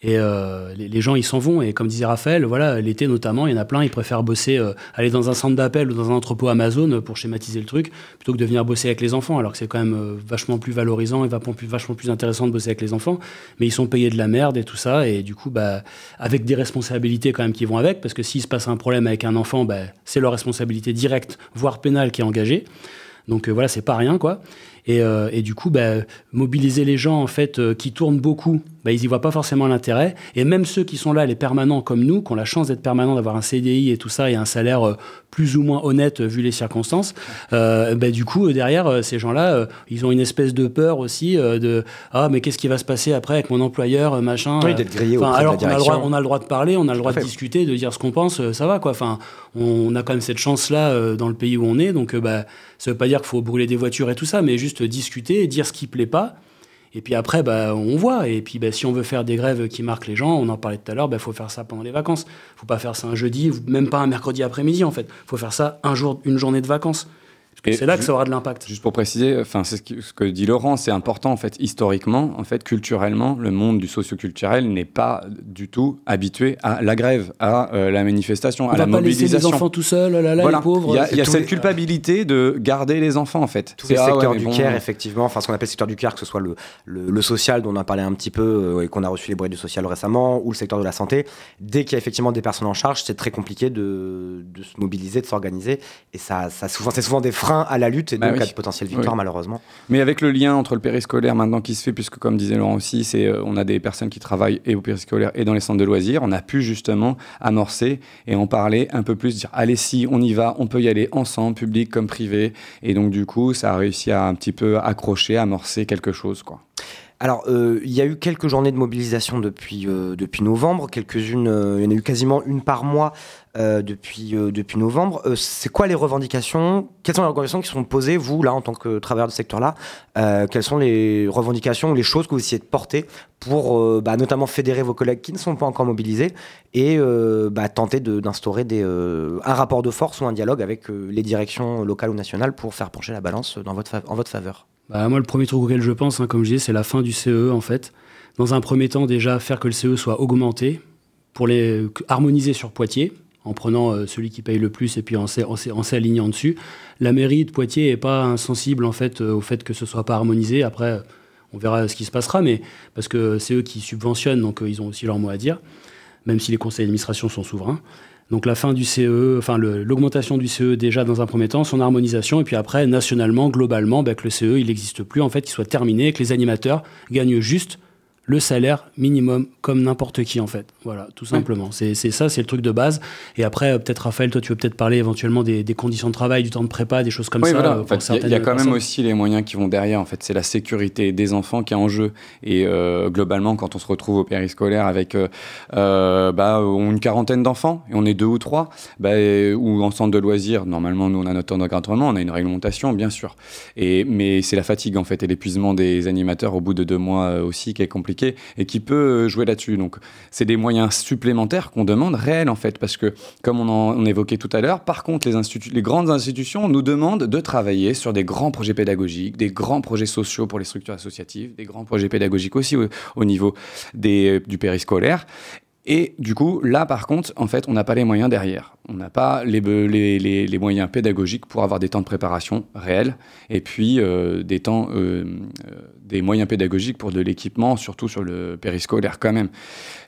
Et euh, les, gens, ils s'en vont. Et comme disait Raphaël, voilà, l'été notamment, il y en a plein, ils préfèrent bosser, euh, aller dans un centre d'appel ou dans un entrepôt Amazon pour schématiser le truc, plutôt que de venir bosser avec les enfants. Alors que c'est quand même euh, vachement plus valorisant et vachement plus, intéressant de bosser avec les enfants. Mais ils sont payés de la merde et tout ça. Et du coup, bah, avec des responsabilités quand même qui vont avec, parce que s'il se passe un problème avec un enfant, bah, c'est leur responsabilité directe, voire pénale, qui est engagée. Donc euh, voilà, c'est pas rien, quoi. Et, du coup, bah, mobiliser les gens en fait qui tournent beaucoup, bah, ils y voient pas forcément l'intérêt. Et même ceux qui sont là, les permanents comme nous, qui ont la chance d'être permanents, d'avoir un CDI et tout ça, et un salaire euh, plus ou moins honnête vu les circonstances, bah, du coup, derrière, ces gens-là, ils ont une espèce de peur aussi de ah mais qu'est-ce qui va se passer après avec mon employeur, machin. Oui, d'être grillé enfin, alors qu'on a le droit, on a le droit de parler, on a le droit de discuter, de dire ce qu'on pense, ça va quoi. Enfin, on a quand même cette chance-là dans le pays où on est, donc bah ça veut pas dire qu'il faut brûler des voitures et tout ça, mais juste discuter, dire ce qui plaît pas. Et puis après, bah, on voit. Et puis, bah, si on veut faire des grèves qui marquent les gens, on en parlait tout à l'heure, il bah, faut faire ça pendant les vacances. faut pas faire ça un jeudi, même pas un mercredi après-midi, en fait. faut faire ça un jour, une journée de vacances. C'est là que ça aura de l'impact. Juste pour préciser, enfin, c'est ce, que dit Laurent, c'est important en fait historiquement, en fait culturellement, le monde du socioculturel n'est pas du tout habitué à la grève, à euh, la manifestation, On à va la pas laisser mobilisation. les enfants tout seuls, là, là, Voilà. les pauvres. Il y a, y cette les- culpabilité de garder les enfants en fait. tous les ah ouais, secteurs du bon, care, effectivement, enfin ce qu'on appelle le secteur du care, que ce soit le, le, le social dont on a parlé un petit peu euh, et qu'on a reçu les bruits du social récemment, ou le secteur de la santé, dès qu'il y a effectivement des personnes en charge, c'est très compliqué de, de se mobiliser, de s'organiser, et ça, ça souvent, c'est souvent des *laughs* freins à la lutte et Bah donc oui. à de potentielles victoires Oui. malheureusement. Mais avec le lien entre le périscolaire maintenant qui se fait, puisque comme disait Laurent aussi, c'est euh, on a des personnes qui travaillent et au périscolaire et dans les centres de loisirs, on a pu justement amorcer et en parler un peu plus, dire allez si on y va, on peut y aller ensemble, public comme privé, et donc du coup ça a réussi à un petit peu accrocher, amorcer quelque chose quoi. Alors, euh, il y a eu quelques journées de mobilisation depuis, euh, depuis novembre, quelques-unes, euh, il y en a eu quasiment une par mois depuis, depuis novembre. C'est quoi les revendications? Quelles sont les revendications qui sont posées, vous, là, en tant que travailleur de ce secteur-là? Quelles sont les revendications ou les choses que vous essayez de porter pour bah, notamment fédérer vos collègues qui ne sont pas encore mobilisés et bah, tenter d'instaurer un rapport de force ou un dialogue avec les directions locales ou nationales pour faire pencher la balance dans votre en votre faveur? Bah, moi, le premier truc auquel je pense, hein, comme je disais, c'est la fin du CE en fait. Dans un premier temps, déjà, faire que le CE soit augmenté pour les harmoniser sur Poitiers, en prenant euh, celui qui paye le plus et puis en s'alignant dessus. La mairie de Poitiers n'est pas insensible euh, au fait que ce soit pas harmonisé. Après, on verra ce qui se passera, mais parce que c'est eux qui subventionnent, donc euh, ils ont aussi leur mot à dire, même si les conseils d'administration sont souverains. Donc la fin du CE, enfin l'augmentation du CE déjà dans un premier temps, son harmonisation, et puis après nationalement, globalement, bah, que le CE il n'existe plus, en fait, il soit terminé, que les animateurs gagnent juste le salaire minimum comme n'importe qui en fait. Voilà, tout simplement. C'est c'est ça, c'est le truc de base. Et après, euh, peut-être Raphaël, toi tu veux peut-être parler éventuellement des, des conditions de travail, du temps de prépa, des choses comme oui, ça. voilà. euh, En pour fait, il y a- quand même aussi les moyens qui vont derrière. En fait, c'est la sécurité des enfants qui est en jeu. Et euh, globalement, quand on se retrouve au périscolaire avec euh, bah, une quarantaine d'enfants et on est deux ou trois, bah, et- ou en centre de loisirs, normalement, nous on a notre temps d'encadrement, on a une réglementation, bien sûr. Et mais c'est la fatigue en fait et l'épuisement des animateurs au bout de deux mois aussi qui est compliqué et qui peut euh, jouer là-dessus. Donc, c'est des moyens supplémentaires qu'on demande réels en fait, parce que comme on évoquait tout à l'heure, par contre, les, grandes institutions nous demandent de travailler sur des grands projets pédagogiques, des grands projets sociaux pour les structures associatives, des grands projets pédagogiques aussi au, au niveau des, du périscolaire. Et du coup, là, par contre, en fait, on n'a pas les moyens derrière. On n'a pas les, moyens pédagogiques pour avoir des temps de préparation réels et puis euh, des temps, euh, euh, des moyens pédagogiques pour de l'équipement, surtout sur le périscolaire quand même.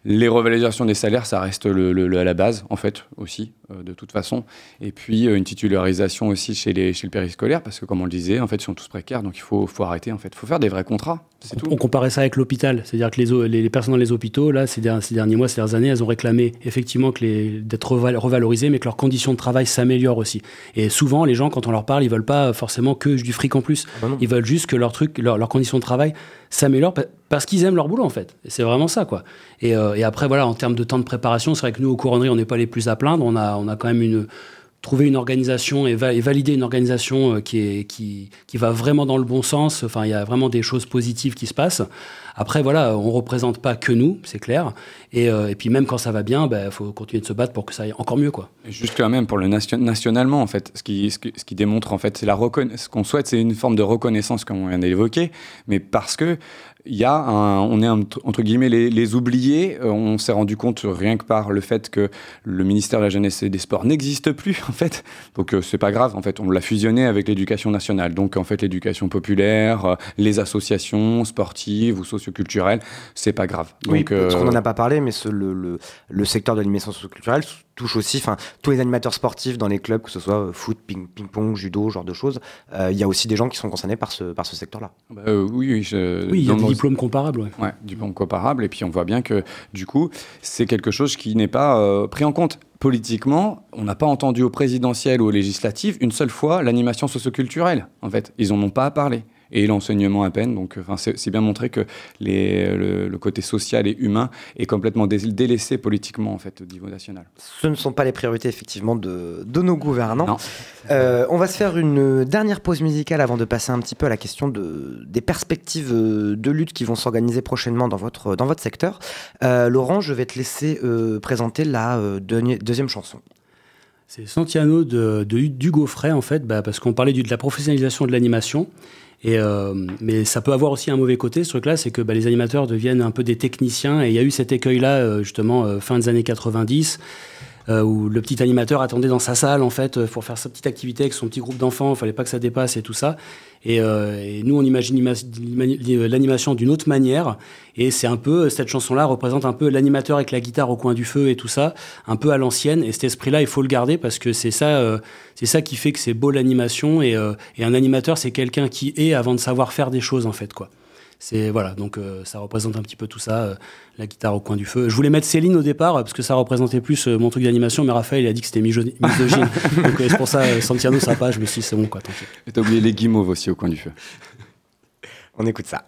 Les revalorisations des salaires, ça reste le, le- le- à la base, en fait, aussi, euh, de toute façon. Et puis, euh, une titularisation aussi chez, les, chez le périscolaire, parce que, comme on le disait, en fait, ils sont tous précaires, donc il faut, faut arrêter, en fait. Il faut faire des vrais contrats, c'est tout. On comparait ça avec l'hôpital, c'est-à-dire que les, les, les personnes dans les hôpitaux, là, ces, derniers, ces derniers mois, ces dernières années, elles ont réclamé effectivement que les- d'être reval- revalorisées, mais que leurs conditions de travail s'améliorent aussi. Et souvent, les gens, quand on leur parle, ils veulent pas forcément que du fric en plus. bah non. ils veulent juste que leur truc, leur- leurs conditions de travail s'améliorent pa- parce qu'ils aiment leur boulot en fait. C'est vraiment ça quoi. Et, euh, et après voilà, en termes de temps de préparation, c'est vrai que nous au couronnerie, on n'est pas les plus à plaindre. On a, on a quand même une trouvé une organisation et, va- et validé une organisation euh, qui, est, qui, qui va vraiment dans le bon sens. Enfin, il y a vraiment des choses positives qui se passent. Après, voilà, on représente pas que nous, c'est clair. Et, euh, puis même quand ça va bien, il faut continuer de se battre pour que ça aille encore mieux, quoi. Juste quand même pour le nation- nationalement en fait, ce qui, ce qui, ce qui démontre en fait, c'est la ce qu'on souhaite, c'est une forme de reconnaissance comme on vient d'évoquer, mais parce que il y a un, on est entre, entre guillemets les, les oubliés. Euh, on s'est rendu compte rien que par le fait que le ministère de la jeunesse et des sports n'existe plus *laughs* en fait. Donc euh, c'est pas grave en fait, on l'a fusionné avec l'éducation nationale. Donc en fait l'éducation populaire, euh, les associations sportives ou socioculturelles, c'est pas grave. Oui, Donc parce qu'on euh, n'en a pas parlé, mais ce- le, le, le secteur de l'animation socioculturelle touche aussi, enfin, tous les animateurs sportifs dans les clubs, que ce soit euh, foot, ping- ping-pong, judo, ce genre de choses, euh, il y a aussi des gens qui sont concernés par ce, par ce secteur-là. Bah, euh, oui, oui, je- Oui, il y a des nos- diplômes comparables. ouais. Ouais, diplôme comparable. Et puis on voit bien que du coup, c'est quelque chose qui n'est pas euh, pris en compte. Politiquement, on n'a pas entendu au présidentiel ou aux législatives une seule fois l'animation socioculturelle. En fait, ils n'en ont pas à parler. Et l'enseignement à peine. Donc, enfin, c'est bien montré que les, le, le côté social et humain est complètement dé- délaissé politiquement en fait au niveau national. Ce ne sont pas les priorités effectivement de, de nos gouvernants. Euh, on va se faire une dernière pause musicale avant de passer un petit peu à la question de, des perspectives euh, de lutte qui vont s'organiser prochainement dans votre, dans votre secteur. Euh, Laurent, je vais te laisser euh, présenter la deuxi- deuxième chanson. C'est Santiano de, de d'Hugo Frey, en fait, bah, parce qu'on parlait du- de la professionnalisation de l'animation. Et, euh, mais ça peut avoir aussi un mauvais côté, ce truc-là, c'est que bah, les animateurs deviennent un peu des techniciens. Et il y a eu cet écueil-là, euh, justement, euh, fin des années 90, euh, où le petit animateur attendait dans sa salle, en fait, euh, pour faire sa petite activité avec son petit groupe d'enfants. Il fallait pas que ça dépasse et tout ça. Et, euh, et nous, on imagine l'animation d'une autre manière. Et c'est un peu, cette chanson-là représente un peu l'animateur avec la guitare au coin du feu et tout ça, un peu à l'ancienne. Et cet esprit-là, il faut le garder parce que c'est ça, euh, c'est ça qui fait que c'est beau l'animation. Et, euh, et un animateur, c'est quelqu'un qui est avant de savoir faire des choses, en fait, quoi. C'est voilà, donc euh, ça représente un petit peu tout ça, euh, la guitare au coin du feu. Je voulais mettre Céline au départ euh, parce que ça représentait plus euh, mon truc d'animation, mais Raphaël il a dit que c'était miso- *laughs* misogyne. donc euh, c'est pour ça euh, Santiano ça passe. Je me suis dit c'est bon quoi, t'inquiète. Et t'as oublié les guimauves aussi au coin du feu. On écoute ça.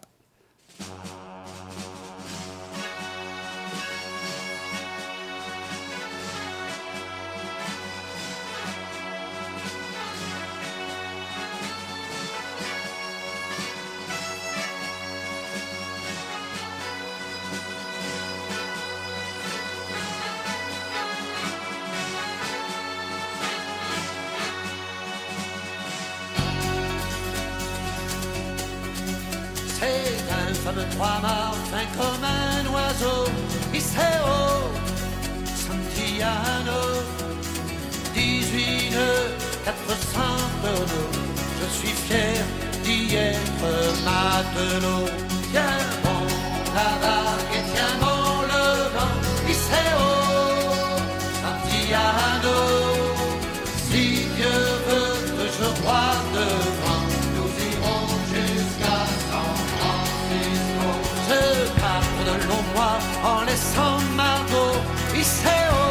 Laissant Margot, Iseo,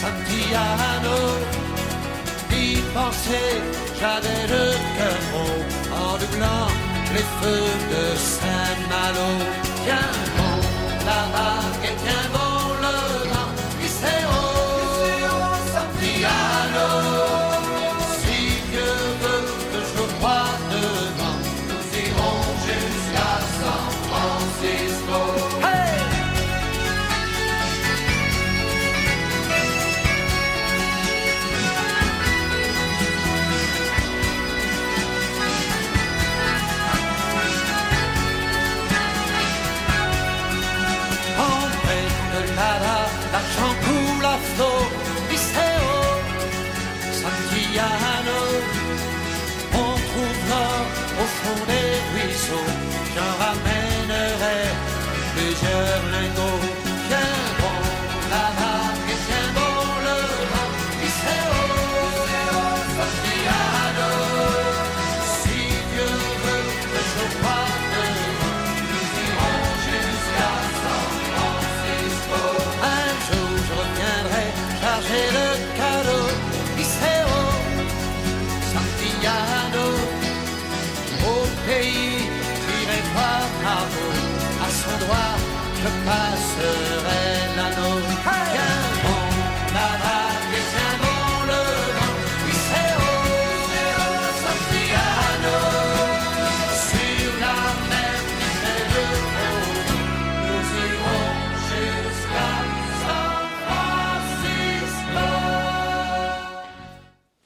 Santiano. Y penser, j'avais le cœur gros en doublant les feux de Saint-Malo. Tiens bon la vague et tiens bon capacity.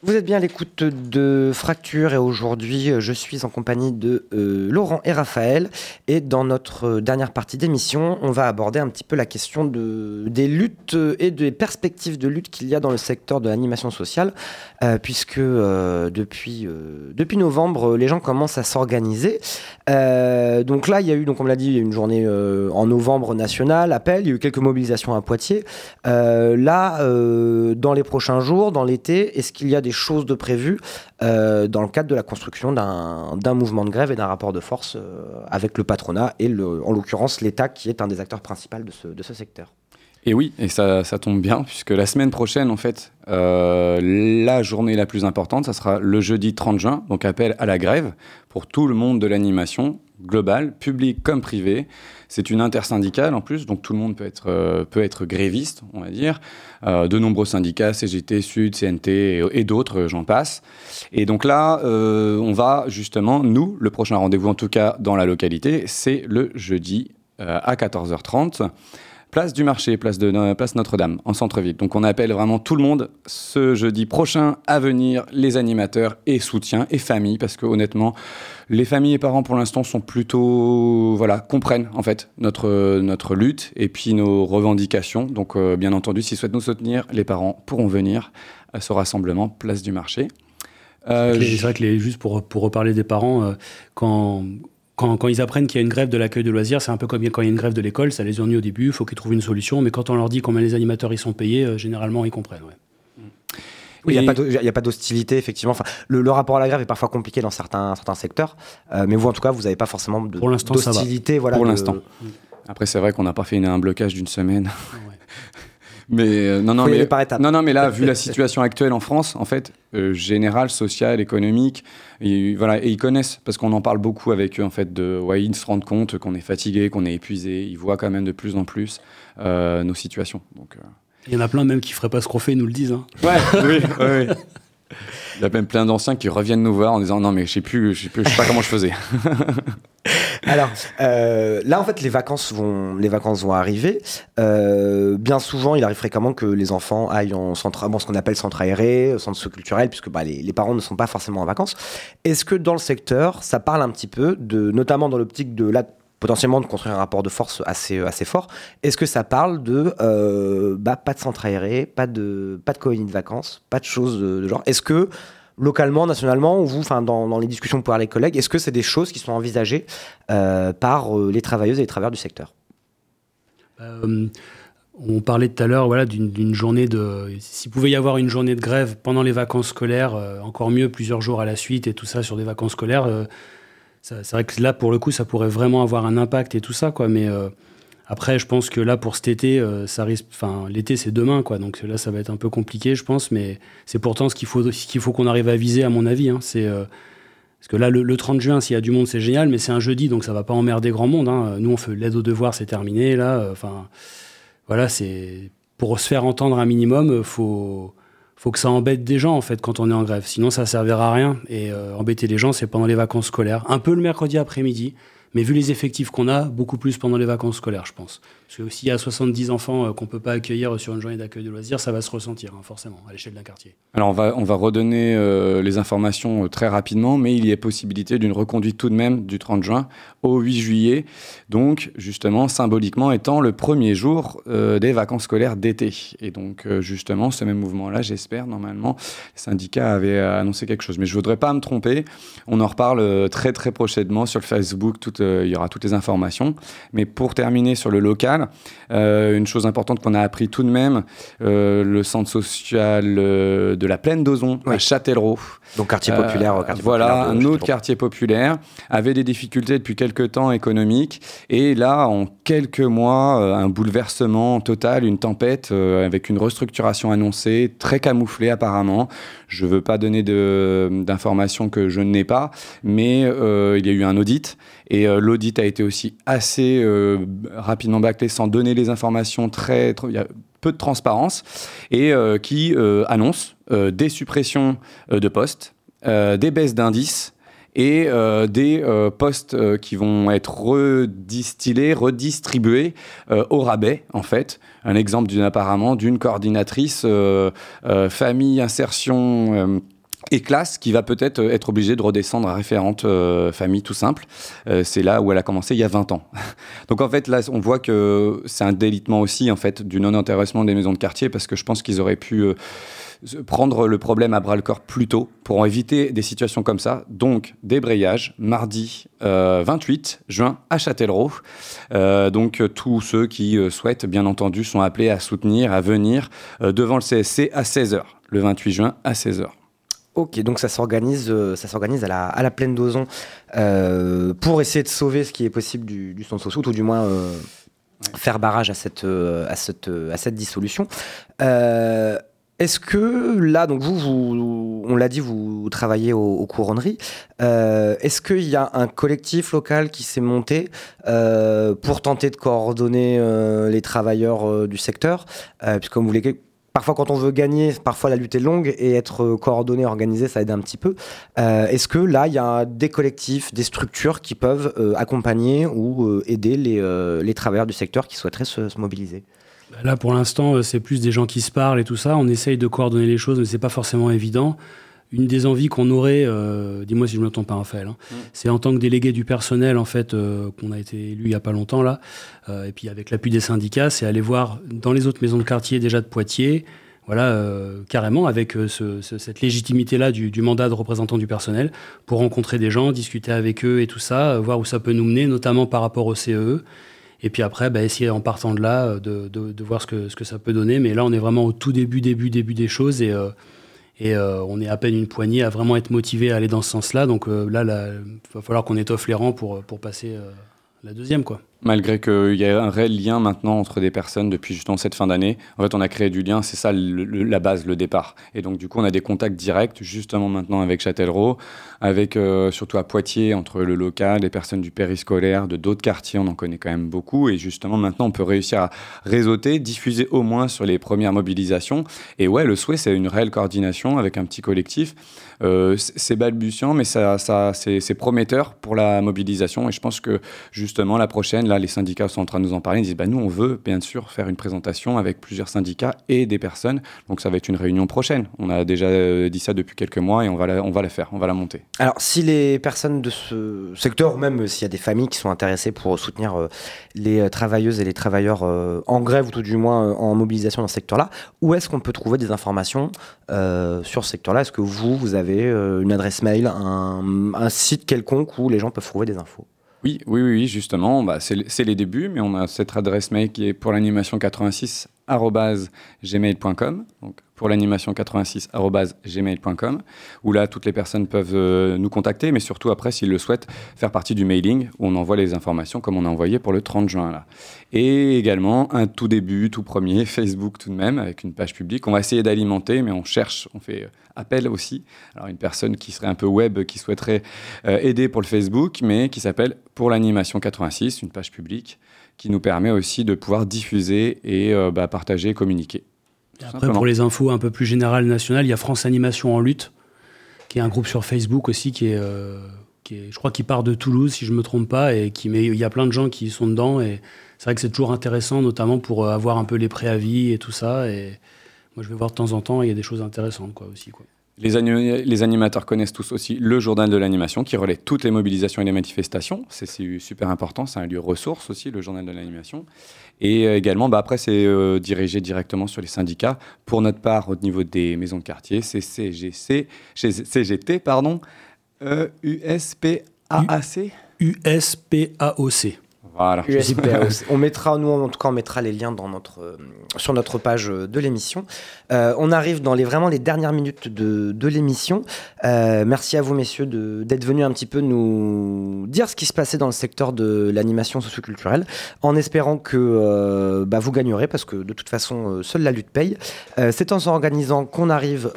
Vous êtes bien à l'écoute de Fracture et aujourd'hui je suis en compagnie de euh, Laurent et Raphaël et dans notre dernière partie d'émission on va aborder un petit peu la question de, des luttes et des perspectives de lutte qu'il y a dans le secteur de l'animation sociale euh, puisque euh, depuis, depuis novembre les gens commencent à s'organiser. donc là il y a eu, donc on l'a dit, une journée en novembre nationale, appel, il y a eu quelques mobilisations à Poitiers. là dans les prochains jours, dans l'été, est-ce qu'il y a des choses de prévues euh, dans le cadre de la construction d'un mouvement de grève et d'un rapport de force euh, avec le patronat et le, en l'occurrence l'État qui est un des acteurs principaux de ce, de ce secteur. Et oui, et ça, ça, tombe bien, puisque la semaine prochaine, en fait, euh, la journée la plus importante, ça sera le jeudi 30 juin, donc appel à la grève pour tout le monde de l'animation globale, public comme privé. C'est une intersyndicale en plus, donc tout le monde peut être, euh, peut être gréviste, on va dire. Euh, de nombreux syndicats, CGT, Sud, CNT et, et d'autres, j'en passe. Et donc là, on va justement, nous, le prochain rendez-vous en tout cas dans la localité, c'est le jeudi à 14h30 place du marché, place, de, place Notre-Dame, en centre-ville. Donc on appelle vraiment tout le monde ce jeudi prochain à venir, les animateurs et soutiens et familles, parce que honnêtement, les familles et parents pour l'instant sont plutôt, voilà, comprennent en fait notre, notre lutte et puis nos revendications. Donc euh, bien entendu, s'ils souhaitent nous soutenir, les parents pourront venir à ce rassemblement place du marché. Euh, c'est vrai que les, juste pour, pour reparler des parents, euh, quand quand, quand, ils apprennent qu'il y a une grève de l'accueil de loisirs, c'est un peu comme quand il y a une grève de l'école, ça les ennuie au début, il faut qu'ils trouvent une solution, mais quand on leur dit combien les animateurs ils sont payés, euh, généralement ils comprennent. Ouais. Oui, il n'y a pas d'hostilité, effectivement. Enfin, le, le, rapport à la grève est parfois compliqué dans certains, certains secteurs, euh, mais vous, en tout cas, vous n'avez pas forcément d'hostilité. Voilà, Pour l'instant. Après, c'est vrai qu'on n'a pas fait une, un blocage d'une semaine. Ouais. *laughs* mais euh, non, non, mais, non, non, mais là, vu la *laughs* situation actuelle en France, en fait, euh, générale, sociale, économique, et, voilà, et ils connaissent parce qu'on en parle beaucoup avec eux. En fait, de, ouais, ils se rendent compte qu'on est fatigué, qu'on est épuisé. Ils voient quand même de plus en plus euh, nos situations. Donc. Il y en a plein même qui feraient pas ce qu'on fait, ils nous le disent. Hein. Ouais, oui, oui. *laughs* Il y a même plein d'anciens qui reviennent nous voir en disant non mais je sais plus, je sais plus, je sais pas comment je faisais. *laughs* Alors euh, là en fait les vacances vont, les vacances vont arriver. Euh, bien souvent il arrive fréquemment que les enfants aillent en centre, bon, ce qu'on appelle centre aéré, centre culturel, puisque bah, les, les, parents ne sont pas forcément en vacances. Est-ce que dans le secteur ça parle un petit peu de, notamment dans l'optique de la potentiellement de construire un rapport de force assez, assez fort. Est-ce que ça parle de euh, bah, pas de centre aéré, pas de, pas de colonies de vacances, pas de choses de, genre? Est-ce que localement, nationalement, ou vous, dans, dans, les discussions pour les collègues, est-ce que c'est des choses qui sont envisagées euh, par euh, les travailleuses et les travailleurs du secteur? Euh, On parlait tout à l'heure voilà, d'une journée de. S'il pouvait y avoir une journée de grève pendant les vacances scolaires, euh, encore mieux plusieurs jours à la suite et tout ça sur des vacances scolaires, euh, c'est vrai que là, pour le coup, ça pourrait vraiment avoir un impact et tout ça, quoi. Mais euh, après, je pense que là, pour cet été, euh, ça risque. Enfin, l'été, c'est demain, quoi. Donc là, ça va être un peu compliqué, je pense. Mais c'est pourtant ce qu'il faut, qu'il faut qu'on arrive à viser, à mon avis. Hein. C'est euh, parce que là, le, le 30 juin, s'il y a du monde, c'est génial, mais c'est un jeudi, donc ça va pas emmerder grand monde. Hein. Nous, on fait l'aide aux devoirs, c'est terminé. Là, enfin, voilà, c'est pour se faire entendre un minimum, faut faut que ça embête des gens en fait quand on est en grève. Sinon, ça servira à rien. Et euh, embêter les gens, c'est pendant les vacances scolaires. Un peu le mercredi après-midi, mais vu les effectifs qu'on a, beaucoup plus pendant les vacances scolaires, je pense. Parce que s'il y a 70 enfants euh, qu'on ne peut pas accueillir sur une journée d'accueil de loisirs, ça va se ressentir, hein, forcément, à l'échelle d'un quartier. Alors, on va, on va redonner euh, les informations euh, très rapidement, mais il y a possibilité d'une reconduite tout de même du 30 juin au 8 juillet. Donc, justement, symboliquement étant le premier jour des vacances scolaires d'été. Et donc, justement, ce même mouvement-là, j'espère, normalement, les syndicats avaient annoncé quelque chose. Mais je ne voudrais pas me tromper. On en reparle très, très prochainement sur le Facebook. Il y aura toutes les informations. Mais pour terminer sur le local, euh, une chose importante qu'on a appris tout de même, euh, le centre social euh, de la plaine d'Ozon oui. à Châtellerault. Donc quartier populaire. Quartier voilà, populaire un autre quartier populaire avait des difficultés depuis quelques temps économiques et là, en quelques mois, un bouleversement total, une tempête avec une restructuration annoncée, très camouflée apparemment. Je ne veux pas donner d'informations que je n'ai pas, mais euh, il y a eu un audit et euh, l'audit a été aussi assez euh, rapidement bâclé sans donner les informations très, très il y a peu de transparence et qui annonce des suppressions de postes, des baisses d'indices et euh, des euh, postes euh, qui vont être redistillés, redistribués au rabais, en fait. Un exemple d'une apparemment d'une coordinatrice famille, insertion et classe qui va peut-être euh, être obligée de redescendre à référente euh, famille tout simple. Euh, c'est là où elle a commencé il y a 20 ans. *laughs* Donc en fait là on voit que c'est un délitement aussi en fait du non-intéressement des maisons de quartier parce que je pense qu'ils auraient pu prendre le problème à bras le corps plus tôt pour éviter des situations comme ça. Donc débrayage mardi 28 juin à Châtellerault. donc tous ceux qui souhaitent bien entendu sont appelés à soutenir, à venir devant le CSC à 16h le 28 juin à 16h. Ok, donc ça s'organise, euh, ça s'organise à la, à la plaine d'Ozon euh, pour essayer de sauver ce qui est possible du, du centre ou du moins euh, faire barrage à cette, à cette, à cette dissolution. Est-ce que là, donc vous, vous on l'a dit, vous travaillez aux, couronneries. Est-ce qu'il y a un collectif local qui s'est monté pour tenter de coordonner les travailleurs du secteur Puisque comme vous voulez parfois quand on veut gagner, parfois la lutte est longue et être euh, coordonné, organisé, ça aide un petit peu. Euh, est-ce que là, il y a des collectifs, des structures qui peuvent euh, accompagner ou aider les, travailleurs du secteur qui souhaiteraient se, mobiliser? Là, pour l'instant, c'est plus des gens qui se parlent et tout ça. On essaye de coordonner les choses, mais c'est pas forcément évident une des envies qu'on aurait, dis-moi si je ne me trompe pas, Raphaël, hein, mm. c'est en tant que délégué du personnel, en fait, qu'on a été élu il n'y a pas longtemps, là, et puis avec l'appui des syndicats, c'est aller voir dans les autres maisons de quartier déjà de Poitiers, voilà, euh, carrément, avec euh, cette légitimité-là du, mandat de représentant du personnel, pour rencontrer des gens, discuter avec eux et tout ça, euh, voir où ça peut nous mener, notamment par rapport au CEE. Et puis après, bah, essayer en partant de là, de, voir ce que, ça peut donner. Mais là, on est vraiment au tout début, début, début des choses et, et on est à peine une poignée à vraiment être motivé à aller dans ce sens-là. Donc là, il va falloir qu'on étoffe les rangs pour, pour passer la deuxième, quoi. Malgré qu'il y a un réel lien maintenant entre des personnes depuis justement cette fin d'année. En fait, on a créé du lien, c'est ça la base, le départ. Et donc, du coup, on a des contacts directs justement maintenant avec Châtellerault, avec euh, surtout à Poitiers, entre le local, les personnes du périscolaire, de d'autres quartiers, on en connaît quand même beaucoup. Et justement, maintenant, on peut réussir à réseauter, diffuser au moins sur les premières mobilisations. Et ouais, le souhait, c'est une réelle coordination avec un petit collectif. Euh, c'est balbutiant, mais ça, c'est prometteur pour la mobilisation. Et je pense que justement, la prochaine, les syndicats sont en train de nous en parler. Ils disent bah, nous, on veut bien sûr faire une présentation avec plusieurs syndicats et des personnes. Donc ça va être une réunion prochaine. On a déjà euh, dit ça depuis quelques mois et on va la, faire, on va la monter. Alors, si les personnes de ce secteur, ou même s'il y a des familles qui sont intéressées pour soutenir euh, les travailleuses et les travailleurs en grève ou tout du moins en mobilisation dans ce secteur-là, où est-ce qu'on peut trouver des informations sur ce secteur-là? Est-ce que vous, vous avez euh, une adresse mail, un, site quelconque où les gens peuvent trouver des infos? Oui, oui, oui, justement, bah, c'est les débuts, mais on a cette adresse mail qui est pour l'animation 86 gmail.com, donc pour l'animation 86 gmail.com, où là toutes les personnes peuvent euh, nous contacter, mais surtout après, s'ils le souhaitent, faire partie du mailing où on envoie les informations comme on a envoyé pour le 30 juin là. Et également un tout début, tout premier, *laughs* Facebook tout de même, avec une page publique. On va essayer d'alimenter, mais on cherche, on fait euh, appel aussi. Alors une personne qui serait un peu web, qui souhaiterait euh, aider pour le Facebook, mais qui s'appelle pour l'animation 86, une page publique qui nous permet aussi de pouvoir diffuser et euh, bah, partager, communiquer. après, pour les infos un peu plus générales nationales, il y a France Animation en lutte, qui est un groupe sur Facebook aussi, qui est, euh, qui est je crois, qui part de Toulouse, si je ne me trompe pas, et qui met, il y a plein de gens qui sont dedans, et c'est vrai que c'est toujours intéressant, notamment pour euh, avoir un peu les préavis et tout ça, et moi je vais voir de temps en temps, il y a des choses intéressantes quoi, aussi. Quoi. Les, animateurs connaissent tous aussi le journal de l'animation qui relaie toutes les mobilisations et les manifestations. C'est super important, c'est un lieu ressource aussi, le journal de l'animation. Et euh, également, bah, après, c'est euh, dirigé directement sur les syndicats. Pour notre part, au niveau des maisons de quartier, c'est CGC, CGT, pardon, USPAAC USPAOC. Voilà. *laughs* on mettra, nous en tout cas, on mettra les liens dans notre, euh, sur notre page de l'émission. Euh, on arrive dans les, vraiment les dernières minutes de, de l'émission. Euh, merci à vous, messieurs, d'être venus un petit peu nous dire ce qui se passait dans le secteur de l'animation socioculturelle, en espérant que bah, vous gagnerez, parce que de toute façon, seule la lutte paye. C'est en s'organisant qu'on arrive,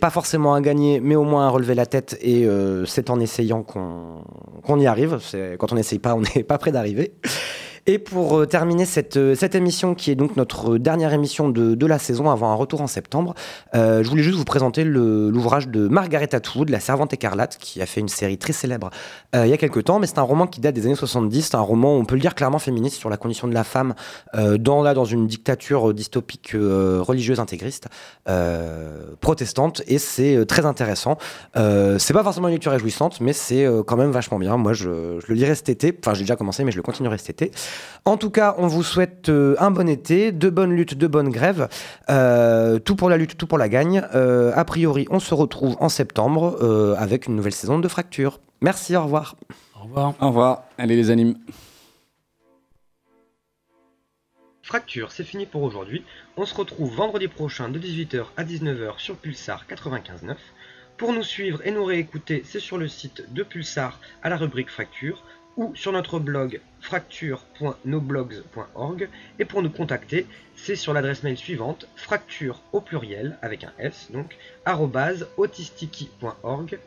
pas forcément à gagner, mais au moins à relever la tête, et c'est en essayant qu'on y arrive. Quand on n'essaye pas, on n'est pas prêt d'arriver arriver. Et pour euh, terminer cette, euh, cette émission, qui est donc notre dernière émission de, de la saison avant un retour en septembre, euh, je voulais juste vous présenter l'ouvrage de Margaret Atwood, La Servante écarlate, qui a fait une série très célèbre euh, il y a quelques temps, mais c'est un roman qui date des années 70. C'est un roman, on peut le dire clairement féministe, sur la condition de la femme euh, dans, là, dans une dictature dystopique euh, religieuse intégriste euh, protestante, et c'est euh, très intéressant. Euh, c'est pas forcément une lecture réjouissante, mais c'est euh, quand même vachement bien. Moi, je, je le lirai cet été. Enfin, j'ai déjà commencé, mais je le continuerai cet été. En tout cas, on vous souhaite euh, un bon été, de bonnes luttes, de bonnes grèves. Euh, tout pour la lutte, tout pour la gagne. Euh, a priori, on se retrouve en septembre euh, avec une nouvelle saison de Fracture. Merci, au revoir. Au revoir. Au revoir. Allez les animes. Fracture, c'est fini pour aujourd'hui. On se retrouve vendredi prochain de 18h à 19h sur Pulsar 95.9. Pour nous suivre et nous réécouter, c'est sur le site de Pulsar à la rubrique Fracture ou sur notre blog fracture.noblogs.org. Et pour nous contacter, c'est sur l'adresse mail suivante fracture au pluriel avec un S donc autistiki.org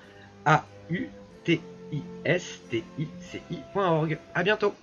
a u t i s t i c i.org. À bientôt.